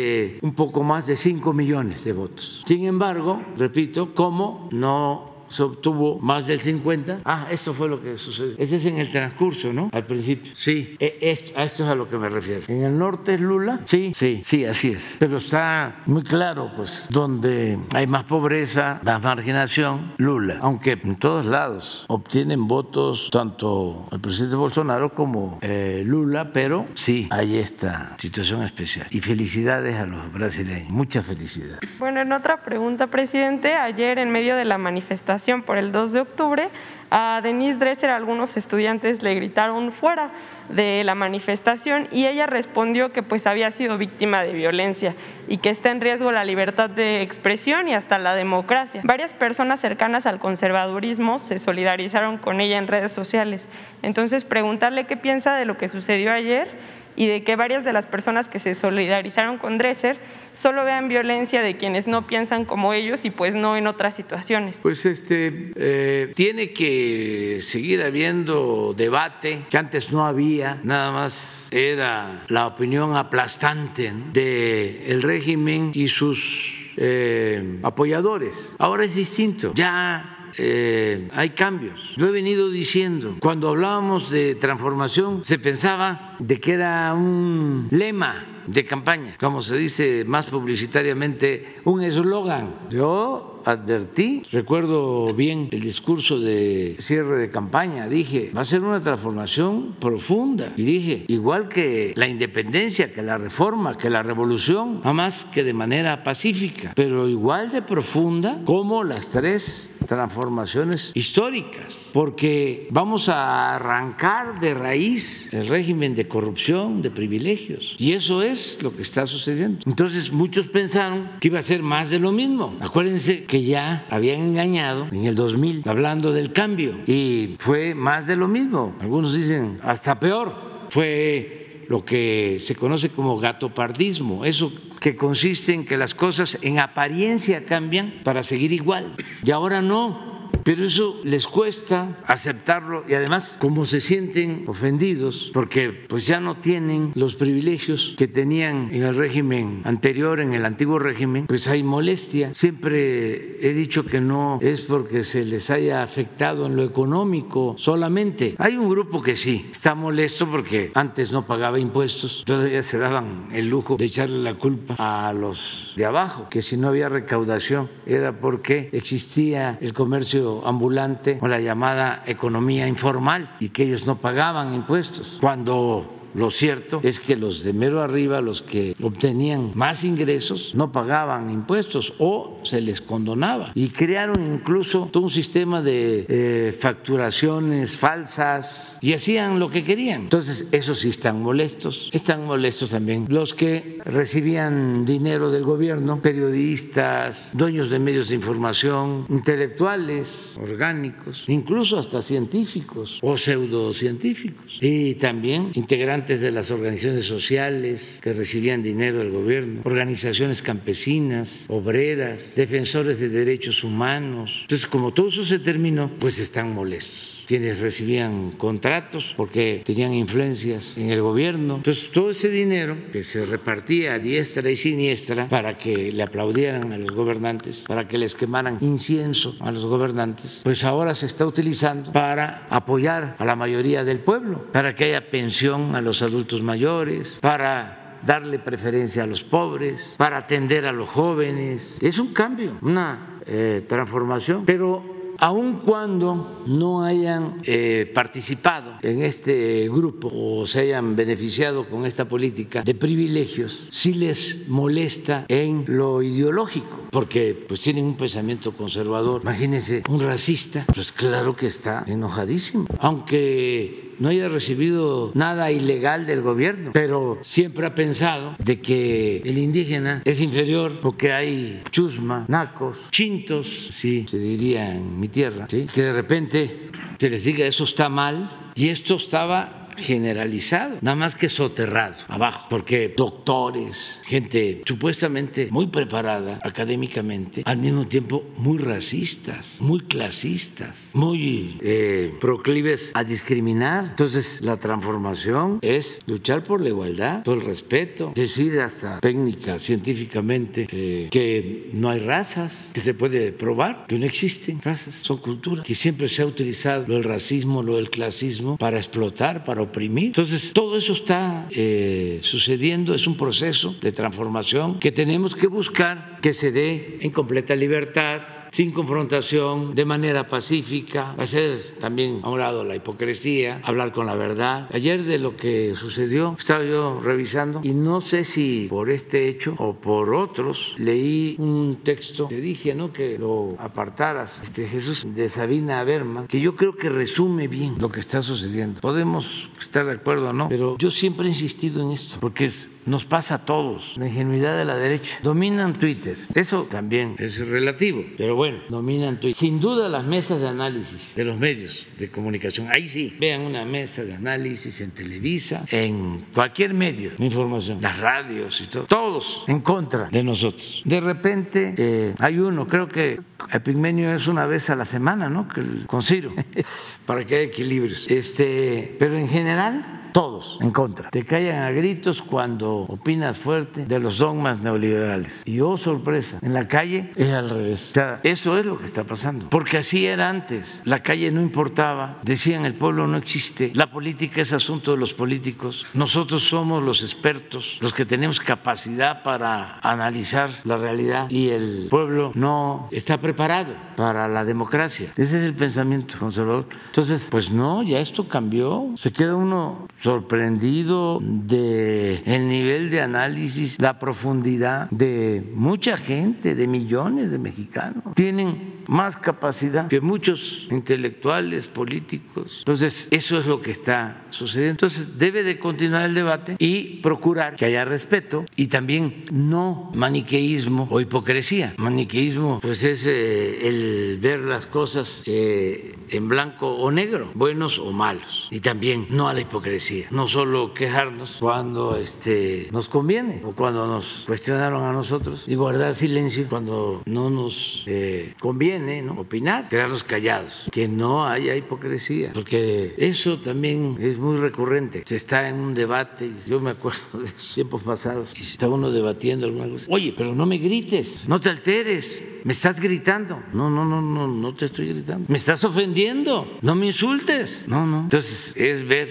un poco más de 5 millones de votos. Sin embargo, repito, como no se obtuvo más del 50. Ah, esto fue lo que sucedió. Ese es en el transcurso, ¿no? Al principio. Sí, e, a esto es a lo que me refiero. En el norte es Lula. Sí, sí, sí, así es. Pero está muy claro, pues, donde hay más pobreza, más marginación, Lula. Aunque en todos lados obtienen votos tanto el presidente Bolsonaro como eh, Lula, pero sí hay esta situación especial. Y felicidades a los brasileños. Mucha felicidad. Bueno, en otra pregunta, presidente, ayer en medio de la manifestación por el 2 de octubre, a Denise Dresser algunos estudiantes le gritaron fuera de la manifestación y ella respondió que pues había sido víctima de violencia y que está en riesgo la libertad de expresión y hasta la democracia. Varias personas cercanas al conservadurismo se solidarizaron con ella en redes sociales. Entonces, preguntarle qué piensa de lo que sucedió ayer y de que varias de las personas que se solidarizaron con Dresser solo vean violencia de quienes no piensan como ellos y pues no en otras situaciones. Pues este eh, tiene que seguir habiendo debate que antes no había, nada más era la opinión aplastante del régimen y sus eh, apoyadores. Ahora es distinto. Ya eh, hay cambios. Lo he venido diciendo. Cuando hablábamos de transformación se pensaba de que era un lema de campaña, como se dice más publicitariamente, un eslogan. Yo advertí. Recuerdo bien el discurso de cierre de campaña. Dije, va a ser una transformación profunda. Y dije, igual que la independencia, que la reforma, que la revolución, más que de manera pacífica, pero igual de profunda como las tres transformaciones históricas, porque vamos a arrancar de raíz el régimen de corrupción, de privilegios. Y eso es lo que está sucediendo. Entonces muchos pensaron que iba a ser más de lo mismo. Acuérdense que ya habían engañado en el 2000 hablando del cambio y fue más de lo mismo. Algunos dicen hasta peor. Fue lo que se conoce como gatopardismo, eso que consiste en que las cosas en apariencia cambian para seguir igual. Y ahora no, pero eso les cuesta aceptarlo y además como se sienten ofendidos porque pues ya no tienen los privilegios que tenían en el régimen anterior, en el antiguo régimen, pues hay molestia. Siempre he dicho que no es porque se les haya afectado en lo económico solamente. Hay un grupo que sí está molesto porque antes no pagaba impuestos, todavía se daban el lujo de echarle la culpa a los de abajo, que si no había recaudación era porque existía el comercio ambulante o la llamada economía informal y que ellos no pagaban impuestos. Cuando lo cierto es que los de mero arriba, los que obtenían más ingresos, no pagaban impuestos o se les condonaba. Y crearon incluso todo un sistema de eh, facturaciones falsas y hacían lo que querían. Entonces, esos sí están molestos. Están molestos también los que recibían dinero del gobierno, periodistas, dueños de medios de información, intelectuales, orgánicos, incluso hasta científicos o pseudocientíficos. Y también integrantes de las organizaciones sociales que recibían dinero del gobierno, organizaciones campesinas, obreras, defensores de derechos humanos. Entonces, como todo eso se terminó, pues están molestos quienes recibían contratos porque tenían influencias en el gobierno. Entonces, todo ese dinero que se repartía a diestra y siniestra para que le aplaudieran a los gobernantes, para que les quemaran incienso a los gobernantes, pues ahora se está utilizando para apoyar a la mayoría del pueblo, para que haya pensión a los adultos mayores, para darle preferencia a los pobres, para atender a los jóvenes. Es un cambio, una eh, transformación, pero aun cuando no hayan eh, participado en este grupo o se hayan beneficiado con esta política de privilegios, sí les molesta en lo ideológico, porque pues tienen un pensamiento conservador. Imagínense, un racista, pues claro que está enojadísimo, aunque no haya recibido nada ilegal del gobierno, pero siempre ha pensado de que el indígena es inferior porque hay chusma, nacos, chintos, sí, se diría en mi tierra, que de repente se les diga eso está mal y esto estaba generalizado, nada más que soterrado abajo, porque doctores, gente supuestamente muy preparada académicamente, al mismo tiempo muy racistas, muy clasistas, muy eh, proclives a discriminar. Entonces, la transformación es luchar por la igualdad, por el respeto, decir hasta técnica, científicamente, eh, que no hay razas, que se puede probar que no existen razas, son culturas, que siempre se ha utilizado lo del racismo, lo del clasismo para explotar, para oprimir. Entonces, todo eso está eh, sucediendo, es un proceso de transformación que tenemos que buscar que se dé en completa libertad sin confrontación, de manera pacífica, hacer también a un lado la hipocresía, hablar con la verdad. Ayer de lo que sucedió, estaba yo revisando y no sé si por este hecho o por otros, leí un texto, te dije, ¿no? Que lo apartaras, este Jesús, de Sabina Berman, que yo creo que resume bien lo que está sucediendo. Podemos estar de acuerdo o no, pero yo siempre he insistido en esto, porque es nos pasa a todos, la ingenuidad de la derecha. Dominan Twitter, eso también es relativo, pero bueno, dominan Twitter. Sin duda las mesas de análisis de los medios de comunicación, ahí sí, vean una mesa de análisis en Televisa, en cualquier medio de información, las radios y todo, todos en contra de nosotros. De repente eh, hay uno, creo que Epigmenio es una vez a la semana, ¿no? Con Ciro, para que haya equilibrios. Este, pero en general todos en contra. Te callan a gritos cuando opinas fuerte de los dogmas neoliberales. Y oh sorpresa, en la calle es al revés. O sea, eso es lo que está pasando. Porque así era antes. La calle no importaba. Decían el pueblo no existe. La política es asunto de los políticos. Nosotros somos los expertos, los que tenemos capacidad para analizar la realidad y el pueblo no está preparado para la democracia. Ese es el pensamiento conservador. Entonces, pues no, ya esto cambió. Se queda uno sorprendido de el nivel de análisis, la profundidad de mucha gente, de millones de mexicanos. Tienen más capacidad que muchos intelectuales, políticos. Entonces, eso es lo que está sucediendo. Entonces, debe de continuar el debate y procurar que haya respeto y también no maniqueísmo o hipocresía. Maniqueísmo, pues es eh, el ver las cosas eh, en blanco o negro, buenos o malos. Y también no a la hipocresía, no solo quejarnos cuando este, nos conviene o cuando nos cuestionaron a nosotros y guardar silencio cuando no nos eh, conviene ¿no? opinar, quedarnos callados, que no haya hipocresía, porque eso también es muy recurrente. Se está en un debate, yo me acuerdo de tiempos pasados, y está uno debatiendo alguna. Oye, pero no me grites, no te alteres, me estás gritando. No, no, no, no, no te estoy gritando. Me estás ofendiendo, no me insultes. No, no. Entonces es ver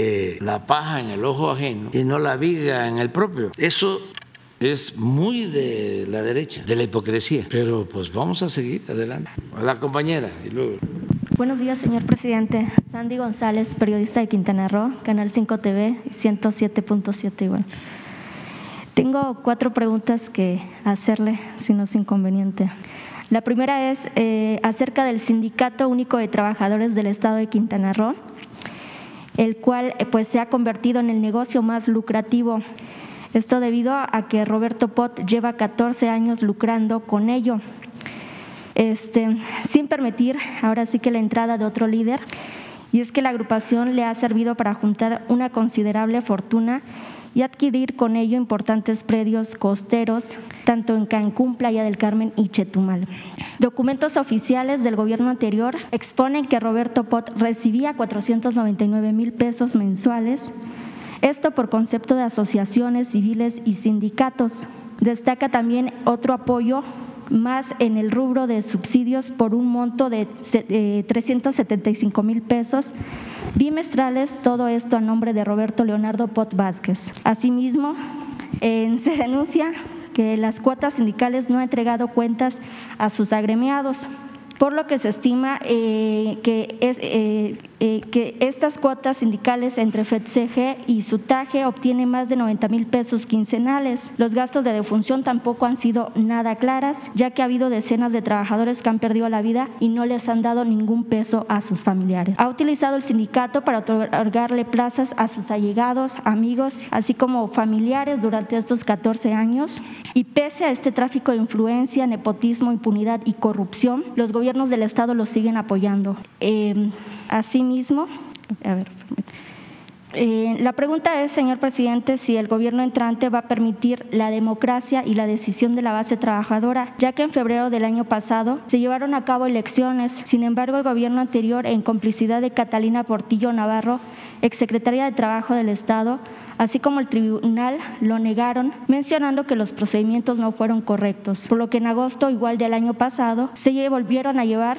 eh, la paja en el ojo ajeno y no la viga en el propio. Eso es muy de la derecha, de la hipocresía. Pero pues vamos a seguir adelante. La compañera y luego. Buenos días, señor presidente. Sandy González, periodista de Quintana Roo, Canal 5 TV, 107.7 igual. Tengo cuatro preguntas que hacerle, si no es inconveniente. La primera es eh, acerca del Sindicato Único de Trabajadores del Estado de Quintana Roo, el cual eh, pues se ha convertido en el negocio más lucrativo. Esto debido a que Roberto Pot lleva 14 años lucrando con ello, este, sin permitir ahora sí que la entrada de otro líder. Y es que la agrupación le ha servido para juntar una considerable fortuna y adquirir con ello importantes predios costeros, tanto en Cancún, Playa del Carmen y Chetumal. Documentos oficiales del gobierno anterior exponen que Roberto Pot recibía 499 mil pesos mensuales, esto por concepto de asociaciones civiles y sindicatos. Destaca también otro apoyo más en el rubro de subsidios por un monto de 375 mil pesos bimestrales, todo esto a nombre de Roberto Leonardo Pot Vázquez. Asimismo, se denuncia que las cuotas sindicales no han entregado cuentas a sus agremiados, por lo que se estima eh, que, es, eh, eh, que estas cuotas sindicales entre FEDCG y SUTAGE obtienen más de 90 mil pesos quincenales. Los gastos de defunción tampoco han sido nada claras, ya que ha habido decenas de trabajadores que han perdido la vida y no les han dado ningún peso a sus familiares. Ha utilizado el sindicato para otorgarle plazas a sus allegados, amigos, así como familiares durante estos 14 años. Y pese a este tráfico de influencia, nepotismo, impunidad y corrupción, los gobiernos del Estado los siguen apoyando. Eh, Asimismo, a ver, eh, la pregunta es, señor presidente, si el gobierno entrante va a permitir la democracia y la decisión de la base trabajadora, ya que en febrero del año pasado se llevaron a cabo elecciones. Sin embargo, el gobierno anterior, en complicidad de Catalina Portillo Navarro, exsecretaria de Trabajo del Estado, así como el tribunal, lo negaron, mencionando que los procedimientos no fueron correctos, por lo que en agosto, igual del año pasado, se volvieron a llevar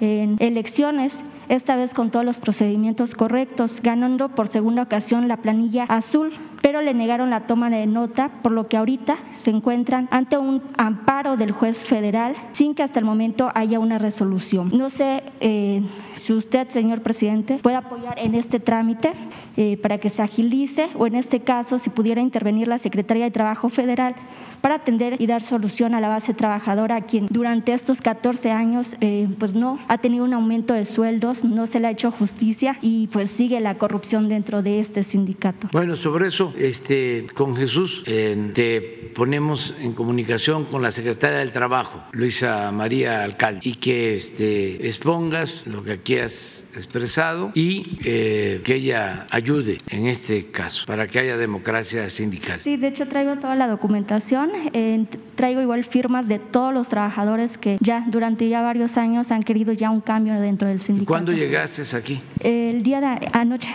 en elecciones esta vez con todos los procedimientos correctos, ganando por segunda ocasión la planilla azul, pero le negaron la toma de nota, por lo que ahorita se encuentran ante un amparo del juez federal sin que hasta el momento haya una resolución. No sé eh, si usted, señor presidente, puede apoyar en este trámite eh, para que se agilice o en este caso si pudiera intervenir la Secretaría de Trabajo Federal para atender y dar solución a la base trabajadora a quien durante estos 14 años eh, pues no ha tenido un aumento de sueldos, no se le ha hecho justicia y pues sigue la corrupción dentro de este sindicato. Bueno, sobre eso, este, con Jesús eh, te ponemos en comunicación con la secretaria del Trabajo, Luisa María Alcalde, y que este, expongas lo que aquí has expresado y eh, que ella ayude en este caso para que haya democracia sindical. Sí, de hecho traigo toda la documentación eh, traigo igual firmas de todos los trabajadores que ya durante ya varios años han querido ya un cambio dentro del sindicato. ¿Y cuándo llegaste aquí? El día de anoche.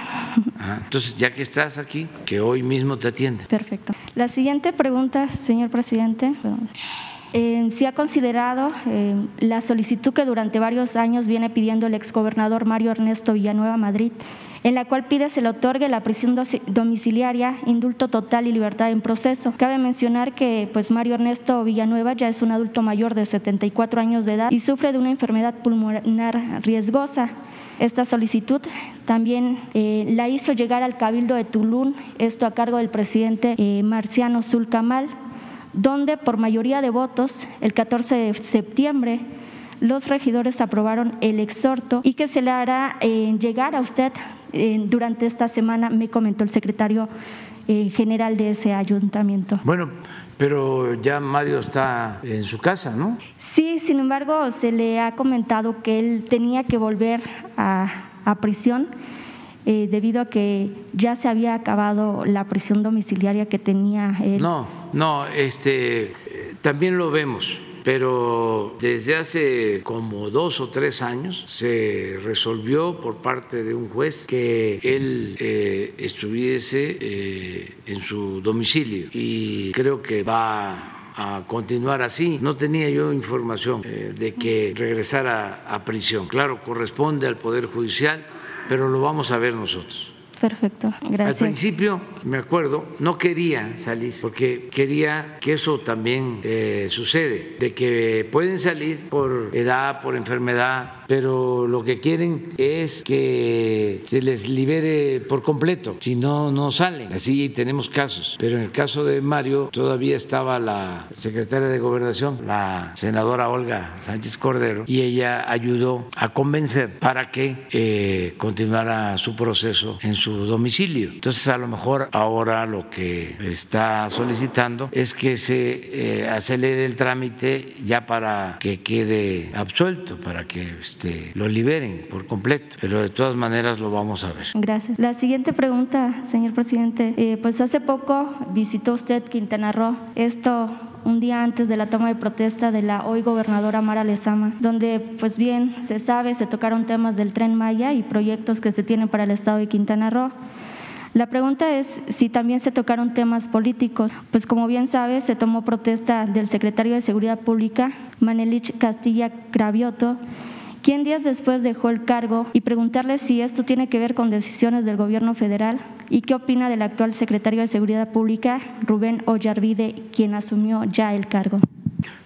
entonces, ya que estás aquí, que hoy mismo te atiende. Perfecto. La siguiente pregunta, señor presidente. Eh, si ha considerado eh, la solicitud que durante varios años viene pidiendo el exgobernador Mario Ernesto Villanueva Madrid en la cual pide se le otorgue la prisión domiciliaria, indulto total y libertad en proceso. Cabe mencionar que pues Mario Ernesto Villanueva ya es un adulto mayor de 74 años de edad y sufre de una enfermedad pulmonar riesgosa. Esta solicitud también eh, la hizo llegar al Cabildo de Tulum, esto a cargo del presidente eh, Marciano Zulcamal, donde por mayoría de votos, el 14 de septiembre, los regidores aprobaron el exhorto y que se le hará eh, llegar a usted durante esta semana, me comentó el secretario eh, general de ese ayuntamiento. Bueno, pero ya Mario está en su casa, ¿no? Sí, sin embargo, se le ha comentado que él tenía que volver a, prisión. Eh, debido a que ya se había acabado la prisión domiciliaria que tenía él. No, no, este, eh, también lo vemos pero desde hace como dos o tres años se resolvió por parte de un juez que él eh, estuviese eh, en su domicilio y creo que va a continuar así. No tenía yo información eh, de que regresara a prisión. Claro, corresponde al Poder Judicial, pero lo vamos a ver nosotros. Perfecto, gracias. Al principio, me acuerdo, no quería salir porque quería que eso también eh, sucede, de que pueden salir por edad, por enfermedad, pero lo que quieren es que se les libere por completo, si no, no salen. Así tenemos casos, pero en el caso de Mario todavía estaba la secretaria de gobernación, la senadora Olga Sánchez Cordero, y ella ayudó a convencer para que eh, continuara su proceso en su domicilio. Entonces, a lo mejor ahora lo que está solicitando es que se eh, acelere el trámite ya para que quede absuelto, para que este, lo liberen por completo. Pero de todas maneras lo vamos a ver. Gracias. La siguiente pregunta, señor presidente. Eh, pues hace poco visitó usted Quintana Roo. Esto un día antes de la toma de protesta de la hoy gobernadora Mara Lezama, donde pues bien se sabe, se tocaron temas del tren Maya y proyectos que se tienen para el estado de Quintana Roo. La pregunta es si también se tocaron temas políticos, pues como bien sabe, se tomó protesta del secretario de Seguridad Pública, Manelich Castilla Cravioto, quien días después dejó el cargo y preguntarle si esto tiene que ver con decisiones del gobierno federal y qué opina del actual secretario de Seguridad Pública, Rubén Ollarvide, quien asumió ya el cargo.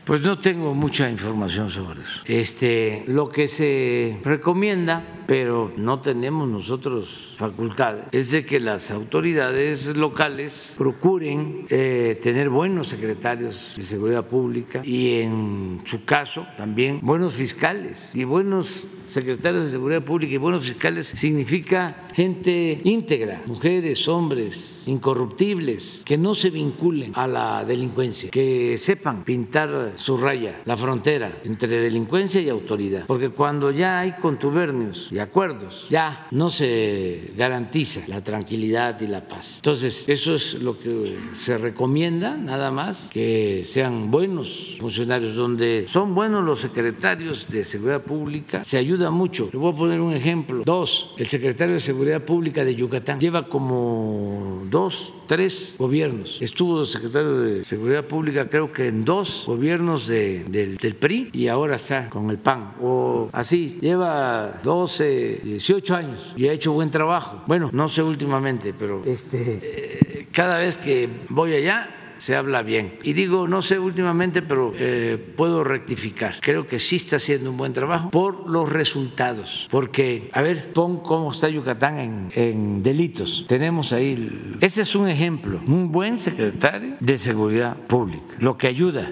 Pues no tengo mucha información sobre eso. Este, lo que se recomienda pero no tenemos nosotros facultades, es de que las autoridades locales procuren eh, tener buenos secretarios de seguridad pública y en su caso también buenos fiscales. Y buenos secretarios de seguridad pública y buenos fiscales significa gente íntegra, mujeres, hombres, incorruptibles, que no se vinculen a la delincuencia, que sepan pintar su raya, la frontera entre delincuencia y autoridad, porque cuando ya hay contubernios acuerdos, ya no se garantiza la tranquilidad y la paz. Entonces, eso es lo que se recomienda, nada más, que sean buenos funcionarios, donde son buenos los secretarios de seguridad pública, se ayuda mucho. Le voy a poner un ejemplo. Dos, el secretario de seguridad pública de Yucatán lleva como dos, tres gobiernos. Estuvo secretario de seguridad pública creo que en dos gobiernos del, del PRI y ahora está con el PAN. O así, lleva 12 18 años y ha hecho buen trabajo. Bueno, no sé últimamente, pero este, eh, cada vez que voy allá se habla bien. Y digo, no sé últimamente, pero eh, puedo rectificar. Creo que sí está haciendo un buen trabajo por los resultados. Porque, a ver, pon cómo está Yucatán en, en delitos. Tenemos ahí, ese es un ejemplo, un buen secretario de seguridad pública, lo que ayuda.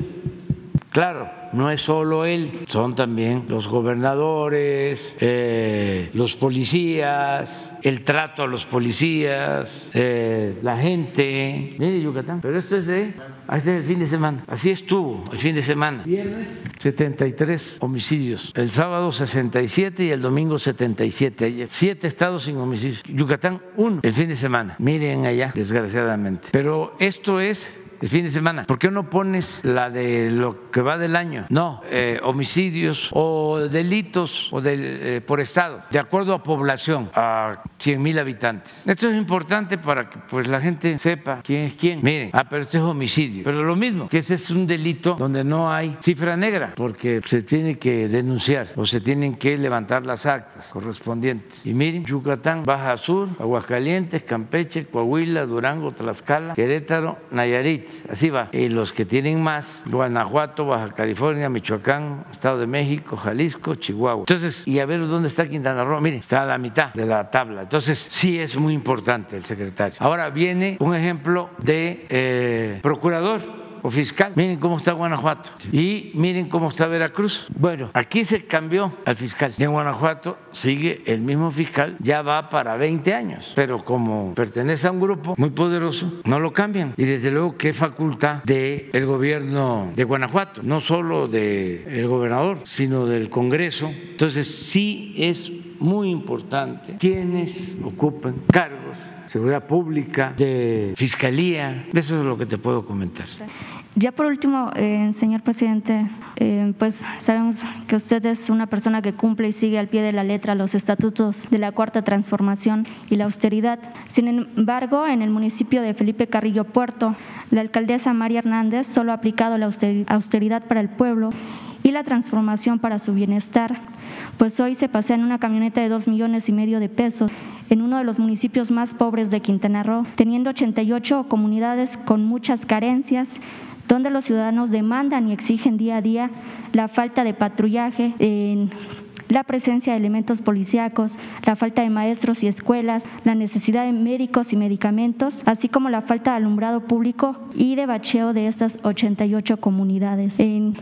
Claro, no es solo él, son también los gobernadores, eh, los policías, el trato a los policías, eh, la gente. Mire Yucatán, pero esto es de este el fin de semana. Así estuvo el fin de semana. Viernes 73 homicidios, el sábado 67 y el domingo 77. Siete estados sin homicidios. Yucatán uno el fin de semana. Miren allá, desgraciadamente. Pero esto es el fin de semana. ¿Por qué no pones la de lo que va del año? No, eh, homicidios o delitos o de, eh, por estado, de acuerdo a población, a 100 mil habitantes. Esto es importante para que pues la gente sepa quién es quién. Miren, ah, pero este es homicidio. Pero lo mismo, que ese es un delito donde no hay cifra negra, porque se tiene que denunciar o se tienen que levantar las actas correspondientes. Y miren, Yucatán, Baja Sur, Aguascalientes, Campeche, Coahuila, Durango, Tlaxcala, Querétaro, Nayarit. Así va. Y los que tienen más, Guanajuato, Baja California, Michoacán, Estado de México, Jalisco, Chihuahua. Entonces, y a ver dónde está Quintana Roo. Miren, está a la mitad de la tabla. Entonces, sí es muy importante el secretario. Ahora viene un ejemplo de eh, procurador o fiscal. Miren cómo está Guanajuato y miren cómo está Veracruz. Bueno, aquí se cambió al fiscal. en Guanajuato sigue el mismo fiscal, ya va para 20 años, pero como pertenece a un grupo muy poderoso, no lo cambian. Y desde luego que facultad del el gobierno de Guanajuato, no solo del gobernador, sino del Congreso. Entonces sí es muy importante quienes ocupen cargos seguridad pública, de fiscalía. Eso es lo que te puedo comentar. Ya por último, eh, señor presidente, eh, pues sabemos que usted es una persona que cumple y sigue al pie de la letra los estatutos de la Cuarta Transformación y la austeridad. Sin embargo, en el municipio de Felipe Carrillo Puerto, la alcaldesa María Hernández solo ha aplicado la austeridad para el pueblo y la transformación para su bienestar, pues hoy se pasea en una camioneta de dos millones y medio de pesos en uno de los municipios más pobres de Quintana Roo, teniendo 88 comunidades con muchas carencias donde los ciudadanos demandan y exigen día a día la falta de patrullaje, en la presencia de elementos policíacos, la falta de maestros y escuelas, la necesidad de médicos y medicamentos, así como la falta de alumbrado público y de bacheo de estas 88 comunidades. En,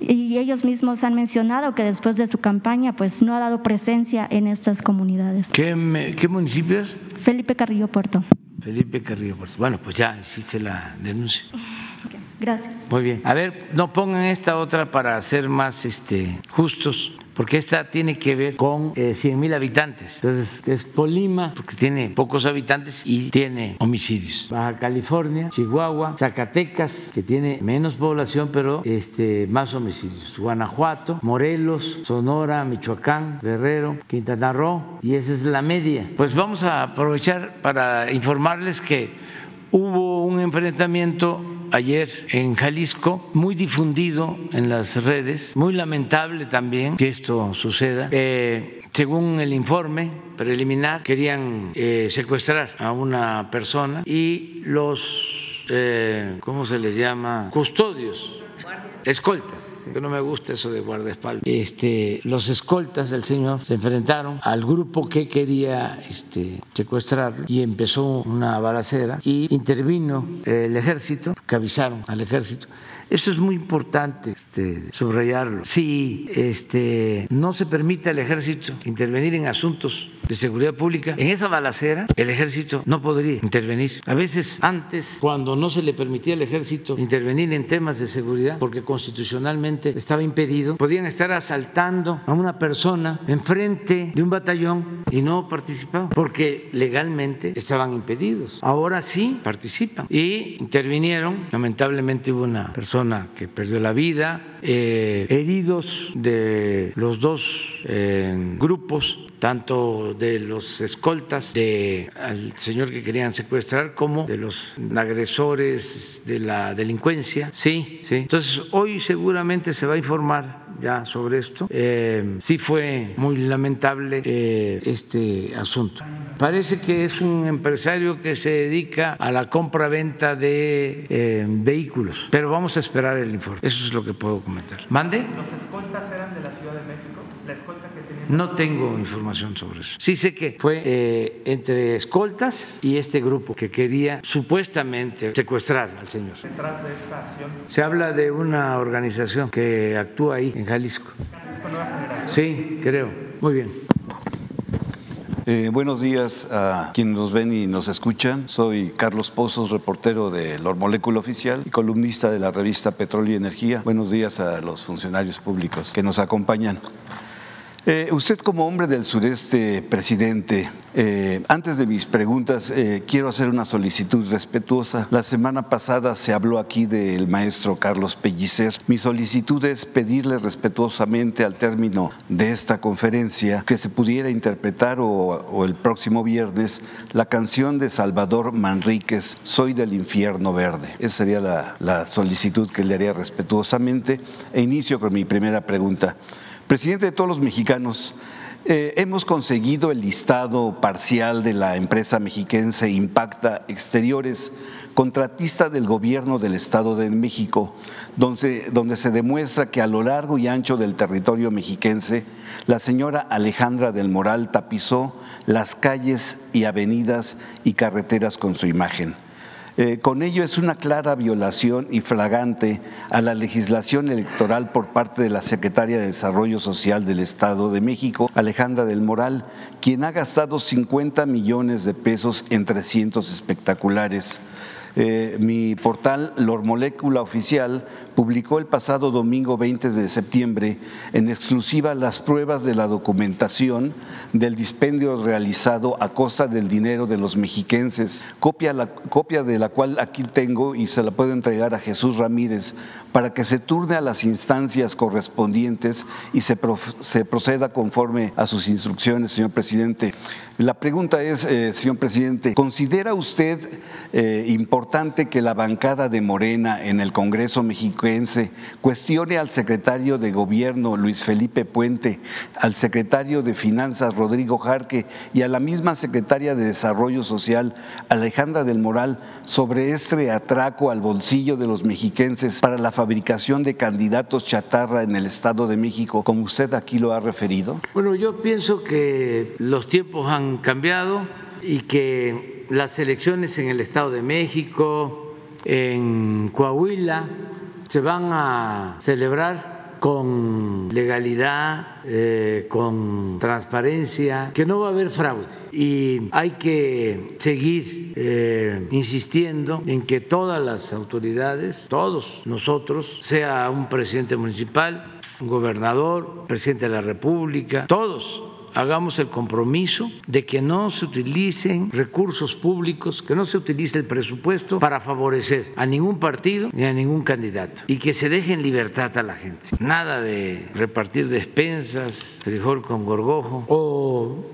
y ellos mismos han mencionado que después de su campaña pues no ha dado presencia en estas comunidades. ¿Qué, qué municipios? Felipe Carrillo Puerto. Felipe Carrillo Puerto. Bueno, pues ya hiciste la denuncia. Gracias. Muy bien. A ver, no pongan esta otra para ser más este, justos porque esta tiene que ver con eh, 100 mil habitantes. Entonces, es Polima, porque tiene pocos habitantes y tiene homicidios. Baja California, Chihuahua, Zacatecas, que tiene menos población, pero este, más homicidios. Guanajuato, Morelos, Sonora, Michoacán, Guerrero, Quintana Roo, y esa es la media. Pues vamos a aprovechar para informarles que hubo un enfrentamiento ayer en Jalisco, muy difundido en las redes, muy lamentable también que esto suceda. Eh, según el informe preliminar, querían eh, secuestrar a una persona y los, eh, ¿cómo se les llama? Custodios, escoltas que no me gusta eso de guardaespaldas. Este, los escoltas del señor se enfrentaron al grupo que quería este, secuestrarlo y empezó una balacera y intervino el ejército, que avisaron al ejército. Eso es muy importante este, subrayarlo. Si este, no se permite al ejército intervenir en asuntos de seguridad pública, en esa balacera el ejército no podría intervenir. A veces antes, cuando no se le permitía al ejército intervenir en temas de seguridad, porque constitucionalmente estaba impedido, podían estar asaltando a una persona enfrente de un batallón y no participaban, porque legalmente estaban impedidos. Ahora sí participan y intervinieron. Lamentablemente hubo una persona que perdió la vida, eh, heridos de los dos grupos tanto de los escoltas de al señor que querían secuestrar como de los agresores de la delincuencia. Sí, sí. Entonces hoy seguramente se va a informar ya sobre esto. Eh, sí fue muy lamentable eh, este asunto. Parece que es un empresario que se dedica a la compra-venta de eh, vehículos, pero vamos a esperar el informe. Eso es lo que puedo comentar. ¿Mande? ¿Los escoltas eran de la Ciudad de México? ¿La escolta que tenía? No tengo información sobre eso. Sí sé que fue eh, entre escoltas y este grupo que quería supuestamente secuestrar al señor. Detrás de esta acción, Se habla de una organización que actúa ahí en Jalisco. Sí, creo. Muy bien. Eh, buenos días a quienes nos ven y nos escuchan. Soy Carlos Pozos, reportero de Lor Molécula Oficial y columnista de la revista Petróleo y Energía. Buenos días a los funcionarios públicos que nos acompañan. Eh, usted como hombre del sureste, presidente, eh, antes de mis preguntas, eh, quiero hacer una solicitud respetuosa. La semana pasada se habló aquí del maestro Carlos Pellicer. Mi solicitud es pedirle respetuosamente al término de esta conferencia que se pudiera interpretar o, el próximo viernes la canción de Salvador Manríquez, Soy del infierno verde. Esa sería la, la solicitud que le haría respetuosamente. E inicio con mi primera pregunta. Presidente de todos los mexicanos, eh, hemos conseguido el listado parcial de la empresa mexiquense Impacta Exteriores, contratista del gobierno del Estado de México, donde, donde se demuestra que a lo largo y ancho del territorio mexiquense, la señora Alejandra del Moral tapizó las calles y avenidas y carreteras con su imagen. Eh, con ello es una clara violación y flagante a la legislación electoral por parte de la Secretaria de Desarrollo Social del Estado de México, Alejandra del Moral, quien ha gastado 50 millones de pesos en 300 espectaculares. Eh, mi portal Lor Molécula Oficial publicó el pasado domingo 20 de septiembre en exclusiva las pruebas de la documentación del dispendio realizado a costa del dinero de los mexiquenses, copia, de la cual aquí tengo y se la puedo entregar a Jesús Ramírez para que se turne a las instancias correspondientes y se, se proceda conforme a sus instrucciones, señor presidente. La pregunta es, eh, señor presidente, ¿considera usted eh, importante que la bancada de Morena en el Congreso cuestione al secretario de Gobierno Luis Felipe Puente, al secretario de Finanzas Rodrigo Jarque y a la misma secretaria de Desarrollo Social Alejandra del Moral sobre este atraco al bolsillo de los mexiquenses para la fabricación de candidatos chatarra en el Estado de México, como usted aquí lo ha referido? Bueno, yo pienso que los tiempos han cambiado y que las elecciones en el Estado de México, en Coahuila, se van a celebrar con legalidad, eh, con transparencia, que no va a haber fraude. Y hay que seguir eh, insistiendo en que todas las autoridades, todos nosotros, sea un presidente municipal, un gobernador, presidente de la República, todos hagamos el compromiso de que no se utilicen recursos públicos, que no se utilice el presupuesto para favorecer a ningún partido ni a ningún candidato y que se deje en libertad a la gente. Nada de repartir despensas, frijol con gorgojo o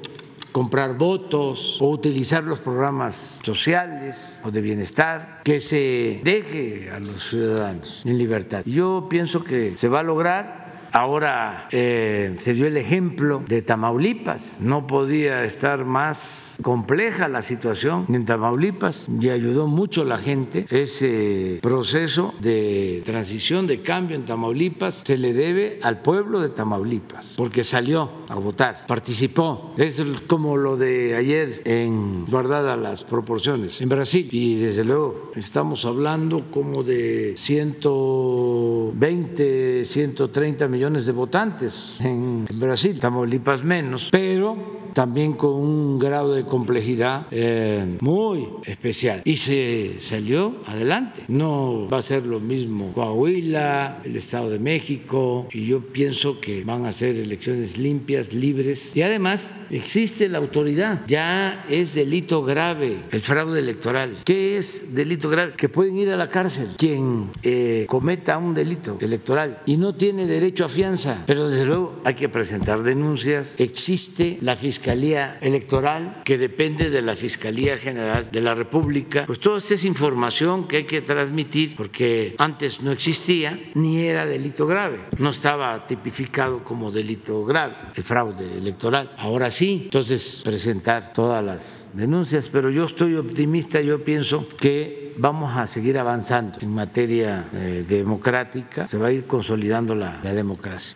comprar votos o utilizar los programas sociales o de bienestar, que se deje a los ciudadanos en libertad. Yo pienso que se va a lograr Ahora eh, se dio el ejemplo de Tamaulipas. No podía estar más compleja la situación en Tamaulipas y ayudó mucho la gente. Ese proceso de transición, de cambio en Tamaulipas, se le debe al pueblo de Tamaulipas, porque salió a votar, participó. Es como lo de ayer en guardadas las proporciones en Brasil. Y desde luego estamos hablando como de 120, 130 millones de votantes en Brasil, Tamaulipas menos, pero también con un grado de complejidad eh, muy especial. Y se salió adelante. No va a ser lo mismo Coahuila, el Estado de México, y yo pienso que van a ser elecciones limpias, libres. Y además existe la autoridad. Ya es delito grave el fraude electoral. ¿Qué es delito grave? Que pueden ir a la cárcel quien eh, cometa un delito electoral y no tiene derecho a fianza. Pero desde luego hay que presentar denuncias. Existe la fiscalía Fiscalía Electoral, que depende de la Fiscalía General de la República. Pues toda esta es información que hay que transmitir porque antes no existía ni era delito grave, no estaba tipificado como delito grave el fraude electoral. Ahora sí, entonces presentar todas las denuncias, pero yo estoy optimista, yo pienso que vamos a seguir avanzando en materia eh, democrática, se va a ir consolidando la, democracia.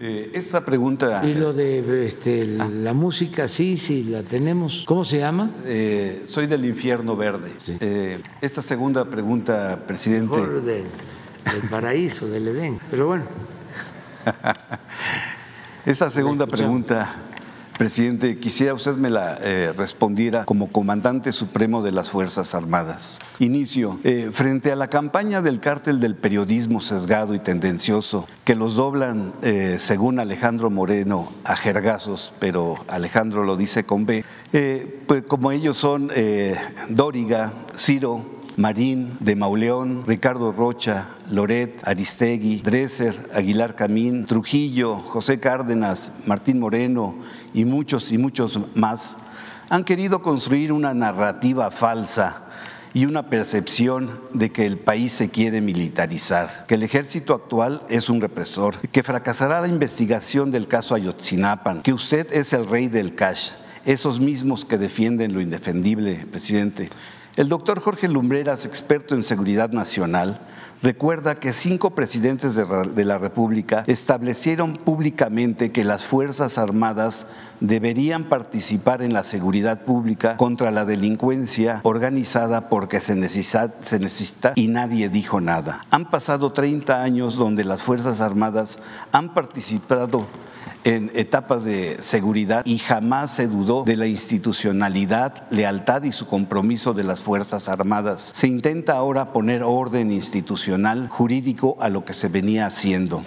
Eh, esta pregunta... Y lo de este, ah. la música, sí, sí, la tenemos. ¿Cómo se llama? Eh, soy del infierno verde. esta segunda pregunta, presidente... Mejor del, paraíso, del Edén, pero bueno. esta segunda pregunta Presidente, quisiera usted me la eh, respondiera como comandante supremo de las Fuerzas Armadas. Inicio. Eh, frente a la campaña del cártel del periodismo sesgado y tendencioso, que los doblan, eh, según Alejandro Moreno, a jergazos, pero Alejandro lo dice con B, pues como ellos son Dóriga, Ciro, Marín, de Mauleón, Ricardo Rocha, Loret, Aristegui, Dresser, Aguilar Camín, Trujillo, José Cárdenas, Martín Moreno y muchos y muchos más, han querido construir una narrativa falsa y una percepción de que el país se quiere militarizar, que el ejército actual es un represor, que fracasará la investigación del caso Ayotzinapan, que usted es el rey del cash, esos mismos que defienden lo indefendible, presidente. El doctor Jorge Lumbreras, experto en seguridad nacional, recuerda que cinco presidentes de la República establecieron públicamente que las Fuerzas Armadas deberían participar en la seguridad pública contra la delincuencia organizada porque se necesita, y nadie dijo nada. Han pasado 30 años donde las Fuerzas Armadas han participado en etapas de seguridad y jamás se dudó de la institucionalidad, lealtad y su compromiso de las Fuerzas Armadas. Se intenta ahora poner orden institucional, jurídico a lo que se venía haciendo.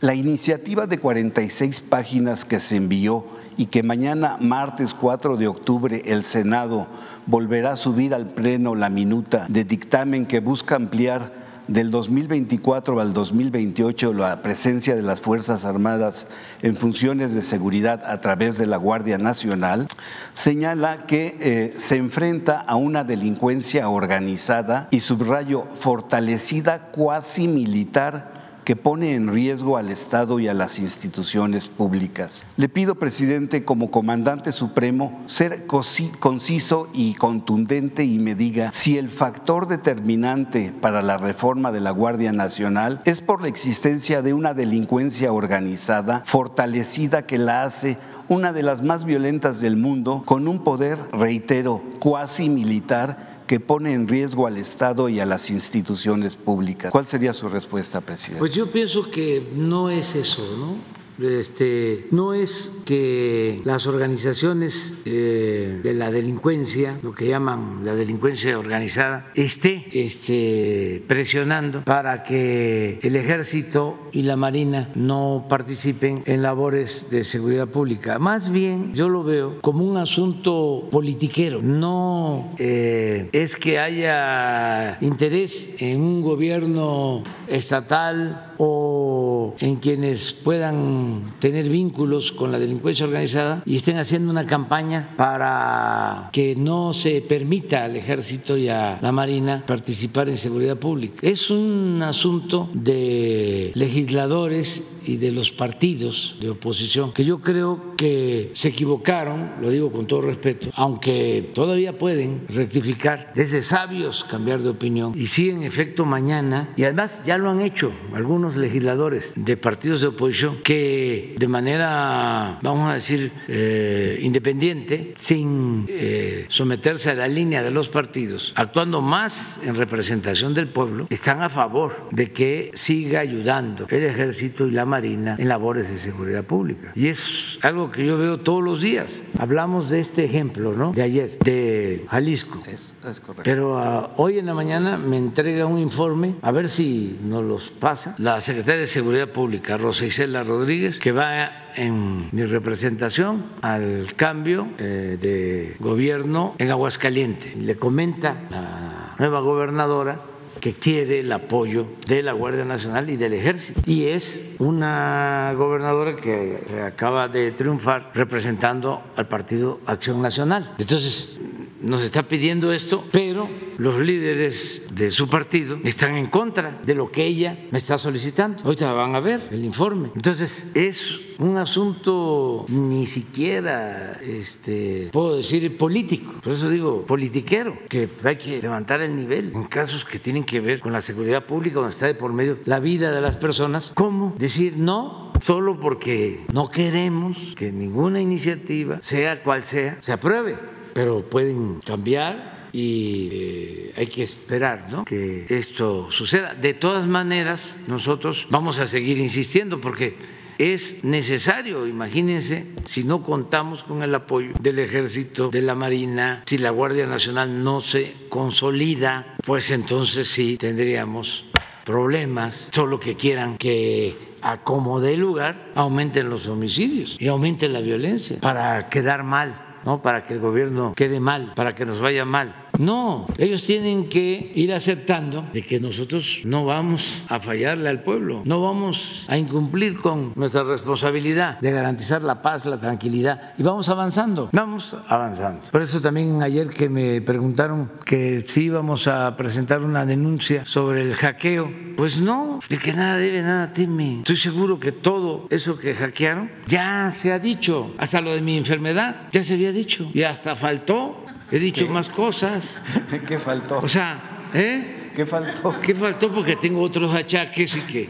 La iniciativa de 46 páginas que se envió y que mañana, martes 4 de octubre, el Senado volverá a subir al Pleno la minuta de dictamen que busca ampliar del 2024 al 2028 la presencia de las Fuerzas Armadas en funciones de seguridad a través de la Guardia Nacional, señala que eh, se enfrenta a una delincuencia organizada y subrayo fortalecida cuasi militar que pone en riesgo al Estado y a las instituciones públicas. Le pido, presidente, como comandante supremo, ser conciso y contundente y me diga si el factor determinante para la reforma de la Guardia Nacional es por la existencia de una delincuencia organizada, fortalecida que la hace una de las más violentas del mundo, con un poder, reitero, cuasi militar que pone en riesgo al Estado y a las instituciones públicas. ¿Cuál sería su respuesta, presidente? Pues yo pienso que no es eso, ¿no? Este, no es que las organizaciones eh, de la delincuencia, lo que llaman la delincuencia organizada, esté este, presionando para que el ejército y la marina no participen en labores de seguridad pública. Más bien yo lo veo como un asunto politiquero. No eh, es que haya interés en un gobierno estatal o en quienes puedan tener vínculos con la delincuencia organizada y estén haciendo una campaña para que no se permita al ejército y a la marina participar en seguridad pública. Es un asunto de legisladores y de los partidos de oposición, que yo creo que se equivocaron, lo digo con todo respeto, aunque todavía pueden rectificar, desde sabios cambiar de opinión. Y sí, en efecto, mañana, y además ya lo han hecho algunos legisladores de partidos de oposición, que de manera, vamos a decir, eh, independiente, sin eh, someterse a la línea de los partidos, actuando más en representación del pueblo, están a favor de que siga ayudando el ejército y la Marina en labores de seguridad pública. Y es algo que yo veo todos los días. Hablamos de este ejemplo, ¿no? De ayer, de Jalisco. Es, correcto. Pero ah, hoy en la mañana me entrega un informe, a ver si nos los pasa, la secretaria de Seguridad Pública, Rosa Isela Rodríguez, que va en mi representación al cambio eh, de gobierno en Aguascalientes. Le comenta la nueva gobernadora que quiere el apoyo de la Guardia Nacional y del Ejército. Y es una gobernadora que acaba de triunfar representando al Partido Acción Nacional. Entonces, nos está pidiendo esto, pero los líderes de su partido están en contra de lo que ella me está solicitando. Ahorita van a ver el informe. Entonces, es un asunto ni siquiera, este, puedo decir, político. Por eso digo politiquero, que hay que levantar el nivel en casos que tienen que ver con la seguridad pública, donde está de por medio la vida de las personas. ¿Cómo decir no? Solo porque no queremos que ninguna iniciativa, sea cual sea, se apruebe pero pueden cambiar y eh, hay que esperar ¿no? que esto suceda. De todas maneras, nosotros vamos a seguir insistiendo porque es necesario. Imagínense si no contamos con el apoyo del ejército, de la marina, si la Guardia Nacional no se consolida, pues entonces sí tendríamos problemas, todo lo que quieran que acomode el lugar, aumenten los homicidios y aumenten la violencia para quedar mal, ¿no? Para que el gobierno quede mal, para que nos vaya mal. No, ellos tienen que ir aceptando de que nosotros no vamos a fallarle al pueblo, no vamos a incumplir con nuestra responsabilidad de garantizar la paz, la tranquilidad y vamos avanzando, vamos avanzando. Por eso también ayer que me preguntaron que si íbamos a presentar una denuncia sobre el hackeo, pues no, de que nada debe, nada teme. Estoy seguro que todo eso que hackearon ya se ha dicho, hasta lo de mi enfermedad ya se había dicho y hasta faltó He dicho más cosas. ¿Qué faltó? O sea, ¿eh? ¿Qué faltó? ¿Qué faltó? Porque tengo otros achaques y que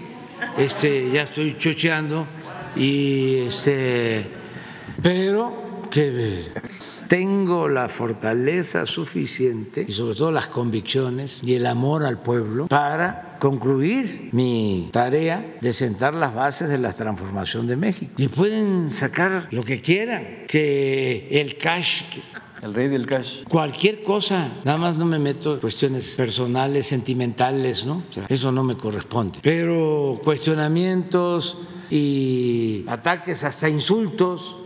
este, ya estoy chocheando y este, pero que tengo la fortaleza suficiente y sobre todo las convicciones y el amor al pueblo para concluir mi tarea de sentar las bases de la transformación de México. Y pueden sacar lo que quieran, que el cash el rey del cash. Cualquier cosa, nada más no me meto en cuestiones personales, sentimentales, ¿no? Eso no me corresponde. Pero cuestionamientos y ataques, hasta insultos,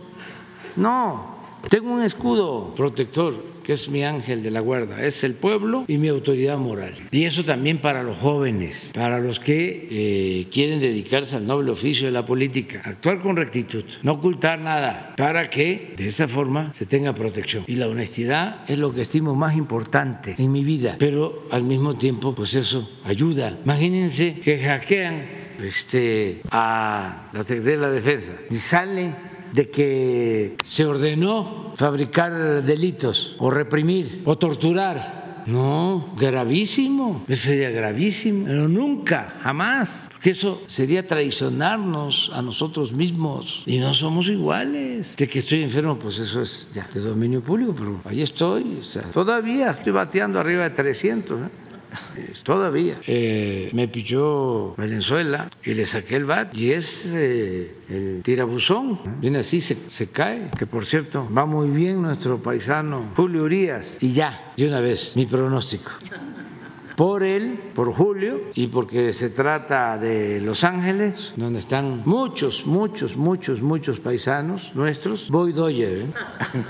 no. Tengo un escudo protector que es mi ángel de la guarda, es el pueblo y mi autoridad moral. Y eso también para los jóvenes, para los que eh, quieren dedicarse al noble oficio de la política, actuar con rectitud, no ocultar nada, para que de esa forma se tenga protección. Y la honestidad es lo que estimo más importante en mi vida, pero al mismo tiempo, pues eso ayuda. Imagínense que hackean este, a la Secretaría de la Defensa y sale de que se ordenó fabricar delitos o reprimir o torturar. No, gravísimo, eso sería gravísimo, pero nunca, jamás, porque eso sería traicionarnos a nosotros mismos y no somos iguales. De que estoy enfermo, pues eso es ya de dominio público, pero ahí estoy, todavía estoy bateando arriba de 300. ¿eh? Todavía. Eh, me pilló Venezuela y le saqué el bat y es eh, el tirabuzón. Viene así, se, se, cae. Que por cierto, va muy bien nuestro paisano Julio Urias. Y ya, de una vez, mi pronóstico por él, por Julio, y porque se trata de Los Ángeles, donde están muchos, muchos, muchos, muchos paisanos nuestros. Voy Doyer ¿eh?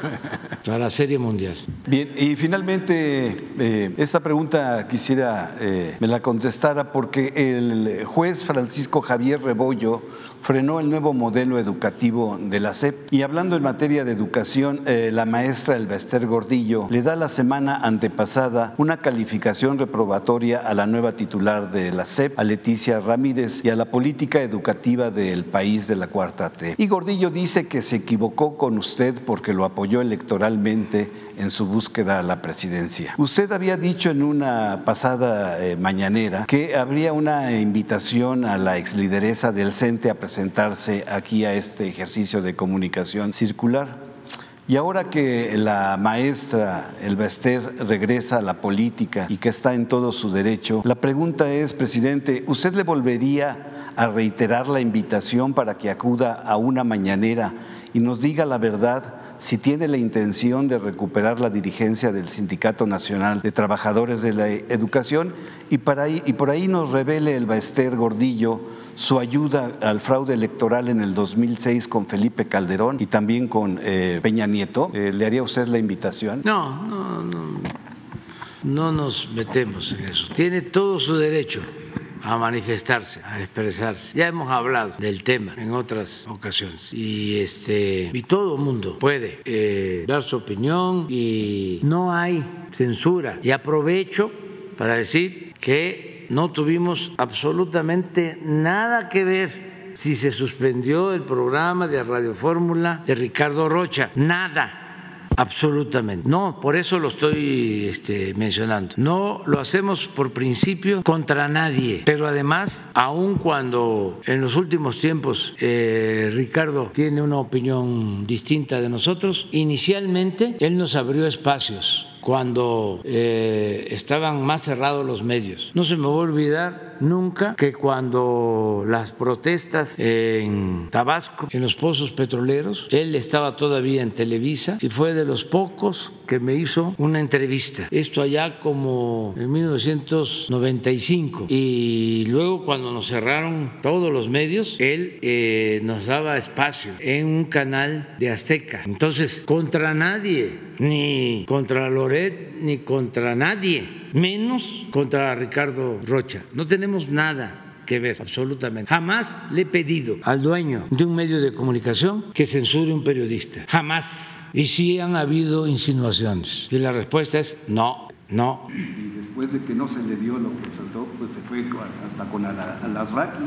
para la Serie Mundial. Bien, y finalmente, eh, esta pregunta quisiera eh, me la contestara porque el juez Francisco Javier Rebollo frenó el nuevo modelo educativo de la SEP. Y hablando en materia de educación, eh, la maestra Elbester Gordillo le da la semana antepasada una calificación a la nueva titular de la SEP, a Leticia Ramírez, y a la política educativa del país de la Cuarta T. Y Gordillo dice que se equivocó con usted porque lo apoyó electoralmente en su búsqueda a la presidencia. Usted había dicho en una pasada eh, mañanera que habría una invitación a la exlideresa del CENTE a presentarse aquí a este ejercicio de comunicación circular. Y ahora que la maestra Elbester regresa a la política y que está en todo su derecho, la pregunta es, presidente, ¿usted le volvería a reiterar la invitación para que acuda a una mañanera y nos diga la verdad si tiene la intención de recuperar la dirigencia del Sindicato Nacional de Trabajadores de la Educación y, para y por ahí nos revele el Baester Gordillo su ayuda al fraude electoral en el 2006 con Felipe Calderón y también con eh, Peña Nieto. Eh, ¿Le haría usted la invitación? No, no, no. No nos metemos en eso. Tiene todo su derecho a manifestarse, a expresarse. Ya hemos hablado del tema en otras ocasiones y este y todo el mundo puede eh, dar su opinión y no hay censura. Y aprovecho para decir que no tuvimos absolutamente nada que ver si se suspendió el programa de Radio Fórmula de Ricardo Rocha. Nada Absolutamente. No, por eso lo estoy este, mencionando. No lo hacemos por principio contra nadie, pero además, aun cuando en los últimos tiempos eh, Ricardo tiene una opinión distinta de nosotros, inicialmente él nos abrió espacios cuando eh, estaban más cerrados los medios. No se me va a olvidar nunca que cuando las protestas en Tabasco, en los pozos petroleros, él estaba todavía en Televisa y fue de los pocos que me hizo una entrevista. Esto allá como en 1995. Y luego cuando nos cerraron todos los medios, él eh, nos daba espacio en un canal de Azteca. Entonces, contra nadie, ni contra Loret, ni contra nadie, menos contra Ricardo Rocha. No tenemos nada que ver, absolutamente. Jamás le he pedido al dueño de un medio de comunicación que censure un periodista. Jamás. Y sí han habido insinuaciones. Y la respuesta es no, no. Y después de que no se le dio lo que soltó, pues se fue hasta con Alasraqui.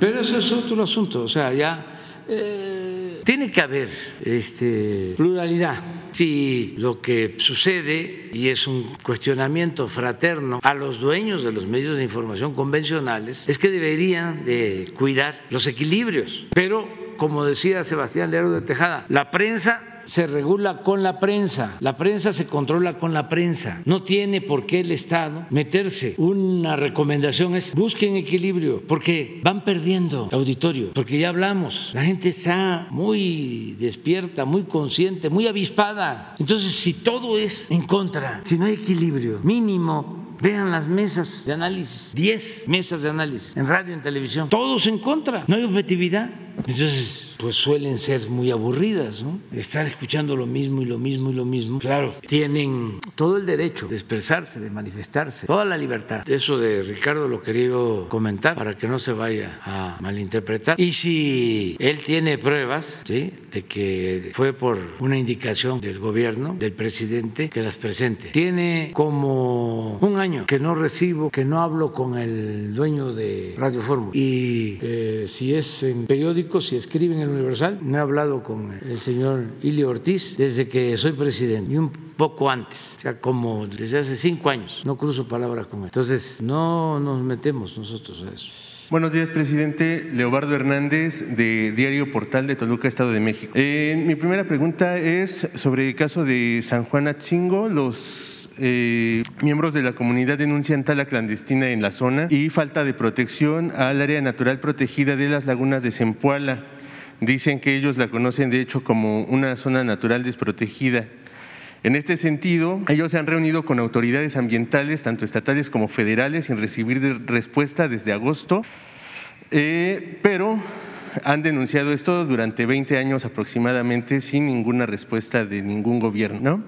Pero eso es otro asunto. O sea, ya eh, tiene que haber este, pluralidad. Si lo que sucede, y es un cuestionamiento fraterno a los dueños de los medios de información convencionales, es que deberían de cuidar los equilibrios. Pero, como decía Sebastián Lero de Tejada, la prensa se regula con la prensa, la prensa se controla con la prensa. No tiene por qué el Estado meterse. Una recomendación es busquen equilibrio, porque van perdiendo auditorio, porque ya hablamos, la gente está muy despierta, muy consciente, muy avispada. Entonces, si todo es en contra, si no hay equilibrio mínimo, Vean las mesas de análisis, 10 mesas de análisis en radio, en televisión, todos en contra, no hay objetividad. Entonces, pues suelen ser muy aburridas, ¿no? Estar escuchando lo mismo y lo mismo y lo mismo. Claro, tienen todo el derecho de expresarse, de manifestarse, toda la libertad. Eso de Ricardo lo quería comentar para que no se vaya a malinterpretar. Y si él tiene pruebas, ¿sí? De que fue por una indicación del gobierno, del presidente, que las presente. Tiene como un año que no recibo, que no hablo con el dueño de Radio Fórmula. Y eh, si es en periódicos, si escriben en Universal. No he hablado con el señor Ilio Ortiz desde que soy presidente y un poco antes, o sea, como desde hace cinco años. No cruzo palabras con él. Entonces, no nos metemos nosotros a eso. Buenos días, presidente. Leobardo Hernández, de Diario Portal de Toluca, Estado de México. Eh, mi primera pregunta es sobre el caso de San Juan Atzingo. Los eh, miembros de la comunidad denuncian tala clandestina en la zona y falta de protección al área natural protegida de las lagunas de Zempoala. Dicen que ellos la conocen de hecho como una zona natural desprotegida. En este sentido, ellos se han reunido con autoridades ambientales, tanto estatales como federales, sin recibir respuesta desde agosto, eh, pero han denunciado esto durante 20 años aproximadamente sin ninguna respuesta de ningún gobierno.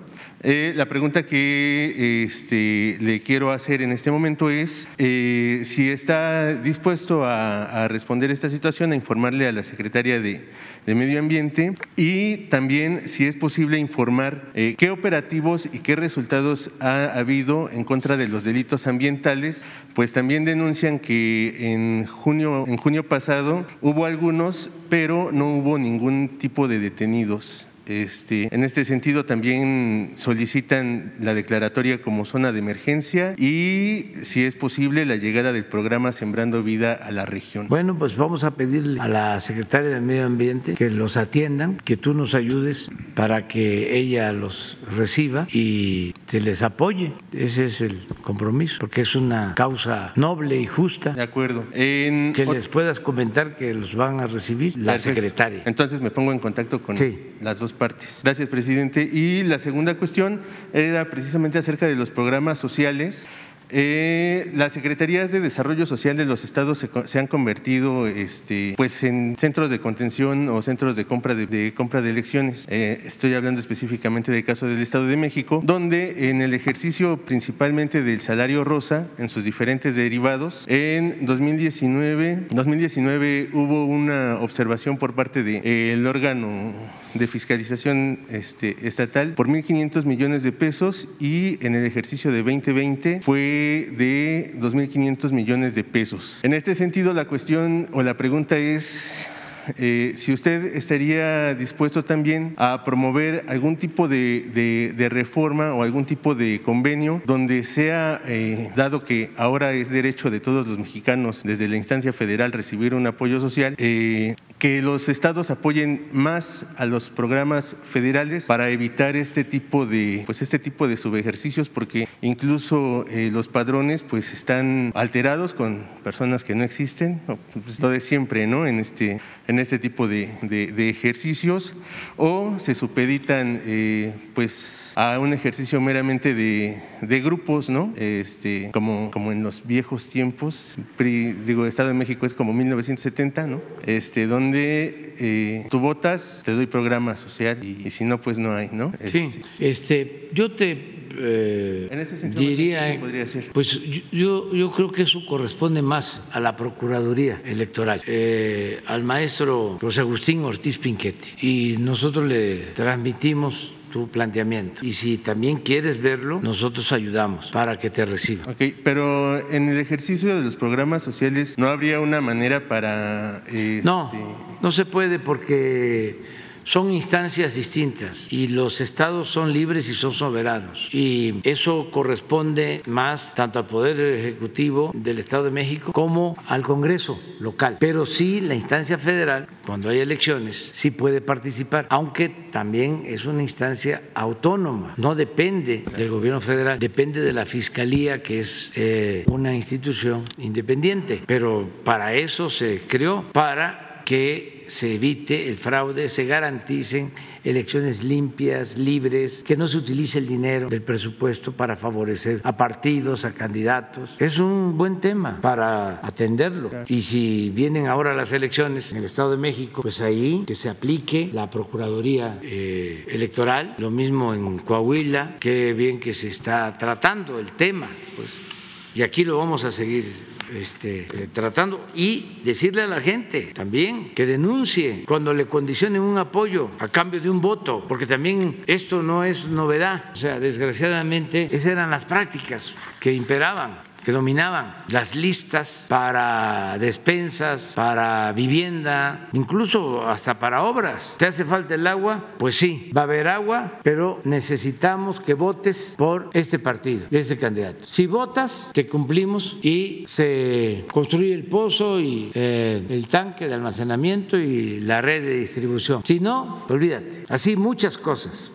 Eh, la pregunta que este, le quiero hacer en este momento es eh, si está dispuesto a, responder esta situación, a informarle a la secretaria de, Medio Ambiente y también si es posible informar eh, qué operativos y qué resultados ha habido en contra de los delitos ambientales, pues también denuncian que en junio, en junio pasado hubo algunos, pero no hubo ningún tipo de detenidos. Este, en este sentido también solicitan la declaratoria como zona de emergencia y, si es posible, la llegada del programa Sembrando Vida a la región. Bueno, pues vamos a pedirle a la secretaria de Medio Ambiente que los atiendan, que tú nos ayudes para que ella los reciba y se les apoye. Ese es el compromiso, porque es una causa noble y justa. De acuerdo. que les puedas comentar que los van a recibir la secretaria. Entonces me pongo en contacto con las dos partes. Gracias, presidente. Y la segunda cuestión era precisamente acerca de los programas sociales. Eh, las secretarías de desarrollo social de los estados se, han convertido este, pues en centros de contención o centros de compra de, compra de elecciones. Eh, estoy hablando específicamente del caso del Estado de México, donde en el ejercicio principalmente del salario rosa, en sus diferentes derivados, en 2019, 2019 hubo una observación por parte del órgano de fiscalización este, estatal por 1.500 millones de pesos y en el ejercicio de 2020 fue de 2.500 millones de pesos. En este sentido, la cuestión o la pregunta es eh, si usted estaría dispuesto también a promover algún tipo de, reforma o algún tipo de convenio donde sea, eh, dado que ahora es derecho de todos los mexicanos desde la instancia federal recibir un apoyo social, eh, que los estados apoyen más a los programas federales para evitar este tipo de, pues este tipo de subejercicios, porque incluso los padrones pues están alterados con personas que no existen, pues, lo de siempre, ¿no? En este, este tipo de, de, ejercicios, o se supeditan, eh, pues a un ejercicio meramente de, de, grupos, ¿no? Este, como, como en los viejos tiempos, digo, Estado de México es como 1970, ¿no? Este, donde eh, tú votas, te doy programa social y, si no, pues no hay, ¿no? sí, este, este yo te eh, en ese sentido, diría, podría ser? pues yo, yo creo que eso corresponde más a la Procuraduría Electoral, eh, al maestro José Agustín Ortiz Pinchetti, y nosotros le transmitimos tu planteamiento. Y si también quieres verlo, nosotros ayudamos para que te reciba. Ok, pero en el ejercicio de los programas sociales, ¿no habría una manera para... No, este, no se puede porque son instancias distintas y los estados son libres y son soberanos. Y eso corresponde más tanto al Poder Ejecutivo del Estado de México como al Congreso local. Pero sí la instancia federal, cuando hay elecciones, sí puede participar, aunque también es una instancia autónoma, no depende del gobierno federal, depende de la Fiscalía, que es eh, una institución independiente. Pero para eso se creó, para que se evite el fraude, se garanticen elecciones limpias, libres, que no se utilice el dinero del presupuesto para favorecer a partidos, a candidatos. Es un buen tema para atenderlo. Y si vienen ahora las elecciones en el Estado de México, pues ahí que se aplique la Procuraduría eh, Electoral, lo mismo en Coahuila, qué bien que se está tratando el tema, pues, y aquí lo vamos a seguir este, eh, tratando y decirle a la gente también que denuncie cuando le condicionen un apoyo a cambio de un voto, porque también esto no es novedad. O sea, desgraciadamente esas eran las prácticas que imperaban que dominaban las listas para despensas, para vivienda, incluso hasta para obras. ¿Te hace falta el agua? Pues sí, va a haber agua, pero necesitamos que votes por este partido, este candidato. Si votas, te cumplimos y se construye el pozo y eh, el tanque de almacenamiento y la red de distribución. Si no, olvídate. Así muchas cosas.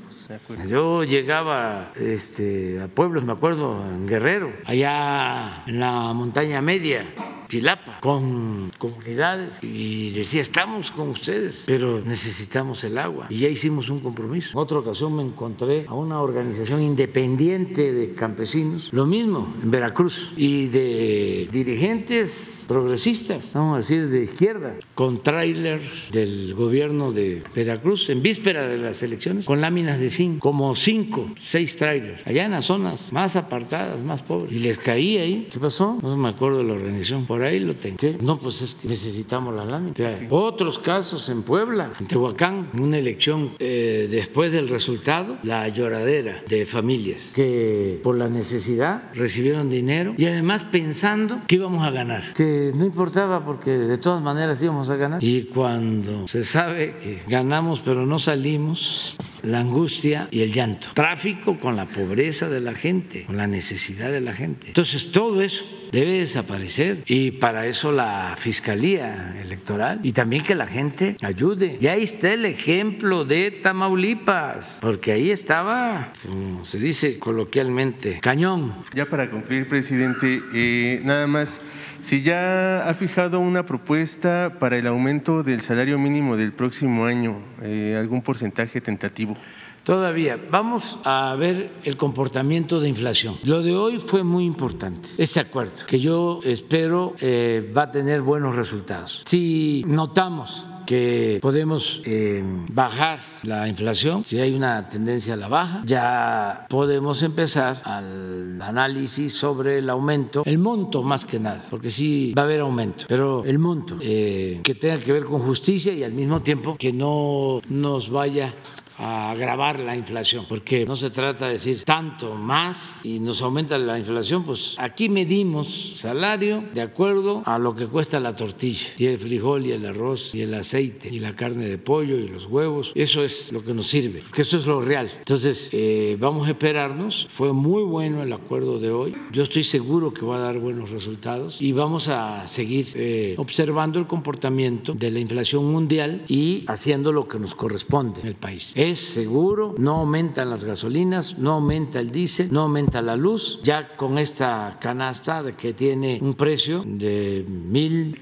Yo llegaba este, a pueblos, me acuerdo, en Guerrero, allá en la montaña media, Chilapa, con comunidades y decía, estamos con ustedes, pero necesitamos el agua. Y ya hicimos un compromiso. En otra ocasión me encontré a una organización independiente de campesinos, lo mismo en Veracruz, y de dirigentes progresistas, vamos a decir de izquierda, con tráiler del gobierno de Veracruz en víspera de las elecciones, con láminas de zinc, como cinco, seis trailers, allá en las zonas más apartadas, más pobres. Y les caí ahí. ¿Qué pasó? No me acuerdo de la organización. Por ahí lo tengo. No, pues es que necesitamos las láminas. otros casos en Puebla, en Tehuacán, una elección eh, después del resultado, la lloradera de familias que por la necesidad recibieron dinero y además pensando que íbamos a ganar, que no importaba porque de todas maneras íbamos a ganar. Y cuando se sabe que ganamos pero no salimos, la angustia y el llanto. Tráfico con la pobreza de la gente, con la necesidad de la gente. Entonces todo eso debe desaparecer y para eso la Fiscalía Electoral y también que la gente ayude. Y ahí está el ejemplo de Tamaulipas, porque ahí estaba, como se dice coloquialmente, cañón. Ya para concluir, presidente, eh, nada más si ya ha fijado una propuesta para el aumento del salario mínimo del próximo año, eh, algún porcentaje tentativo. Todavía. Vamos a ver el comportamiento de inflación. Lo de hoy fue muy importante, este acuerdo, que yo espero eh, va a tener buenos resultados. Si notamos que podemos eh, bajar la inflación, si hay una tendencia a la baja, ya podemos empezar al análisis sobre el aumento, el monto más que nada, porque sí va a haber aumento, pero el monto eh, que tenga que ver con justicia y al mismo tiempo que no nos vaya a agravar la inflación, porque no se trata de decir tanto más y nos aumenta la inflación, pues aquí medimos salario de acuerdo a lo que cuesta la tortilla, y el frijol y el arroz y el aceite y la carne de pollo y los huevos, eso es lo que nos sirve, que eso es lo real. Entonces, eh, vamos a esperarnos, fue muy bueno el acuerdo de hoy, yo estoy seguro que va a dar buenos resultados y vamos a seguir eh, observando el comportamiento de la inflación mundial y haciendo lo que nos corresponde en el país es seguro, no aumentan las gasolinas, no aumenta el diésel, no aumenta la luz. Ya con esta canasta que tiene un precio de mil,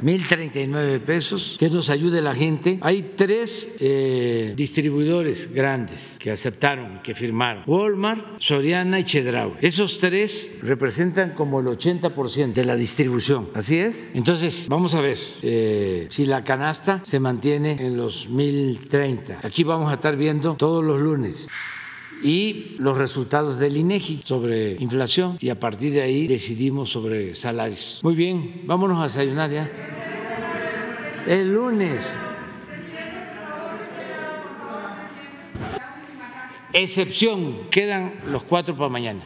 mil treinta y nueve pesos, que nos ayude la gente. Hay tres eh, distribuidores grandes que aceptaron, que firmaron: Walmart, Soriana y Chedraui. Esos tres representan como el 80% de la distribución. Así es. Entonces, vamos a ver eh, si la canasta se mantiene en los 1030. Aquí vamos a estar viendo todos los lunes y los resultados del INEGI sobre inflación y a partir de ahí decidimos sobre salarios. Muy bien, vámonos a desayunar ya. El lunes. Excepción, quedan los cuatro para mañana.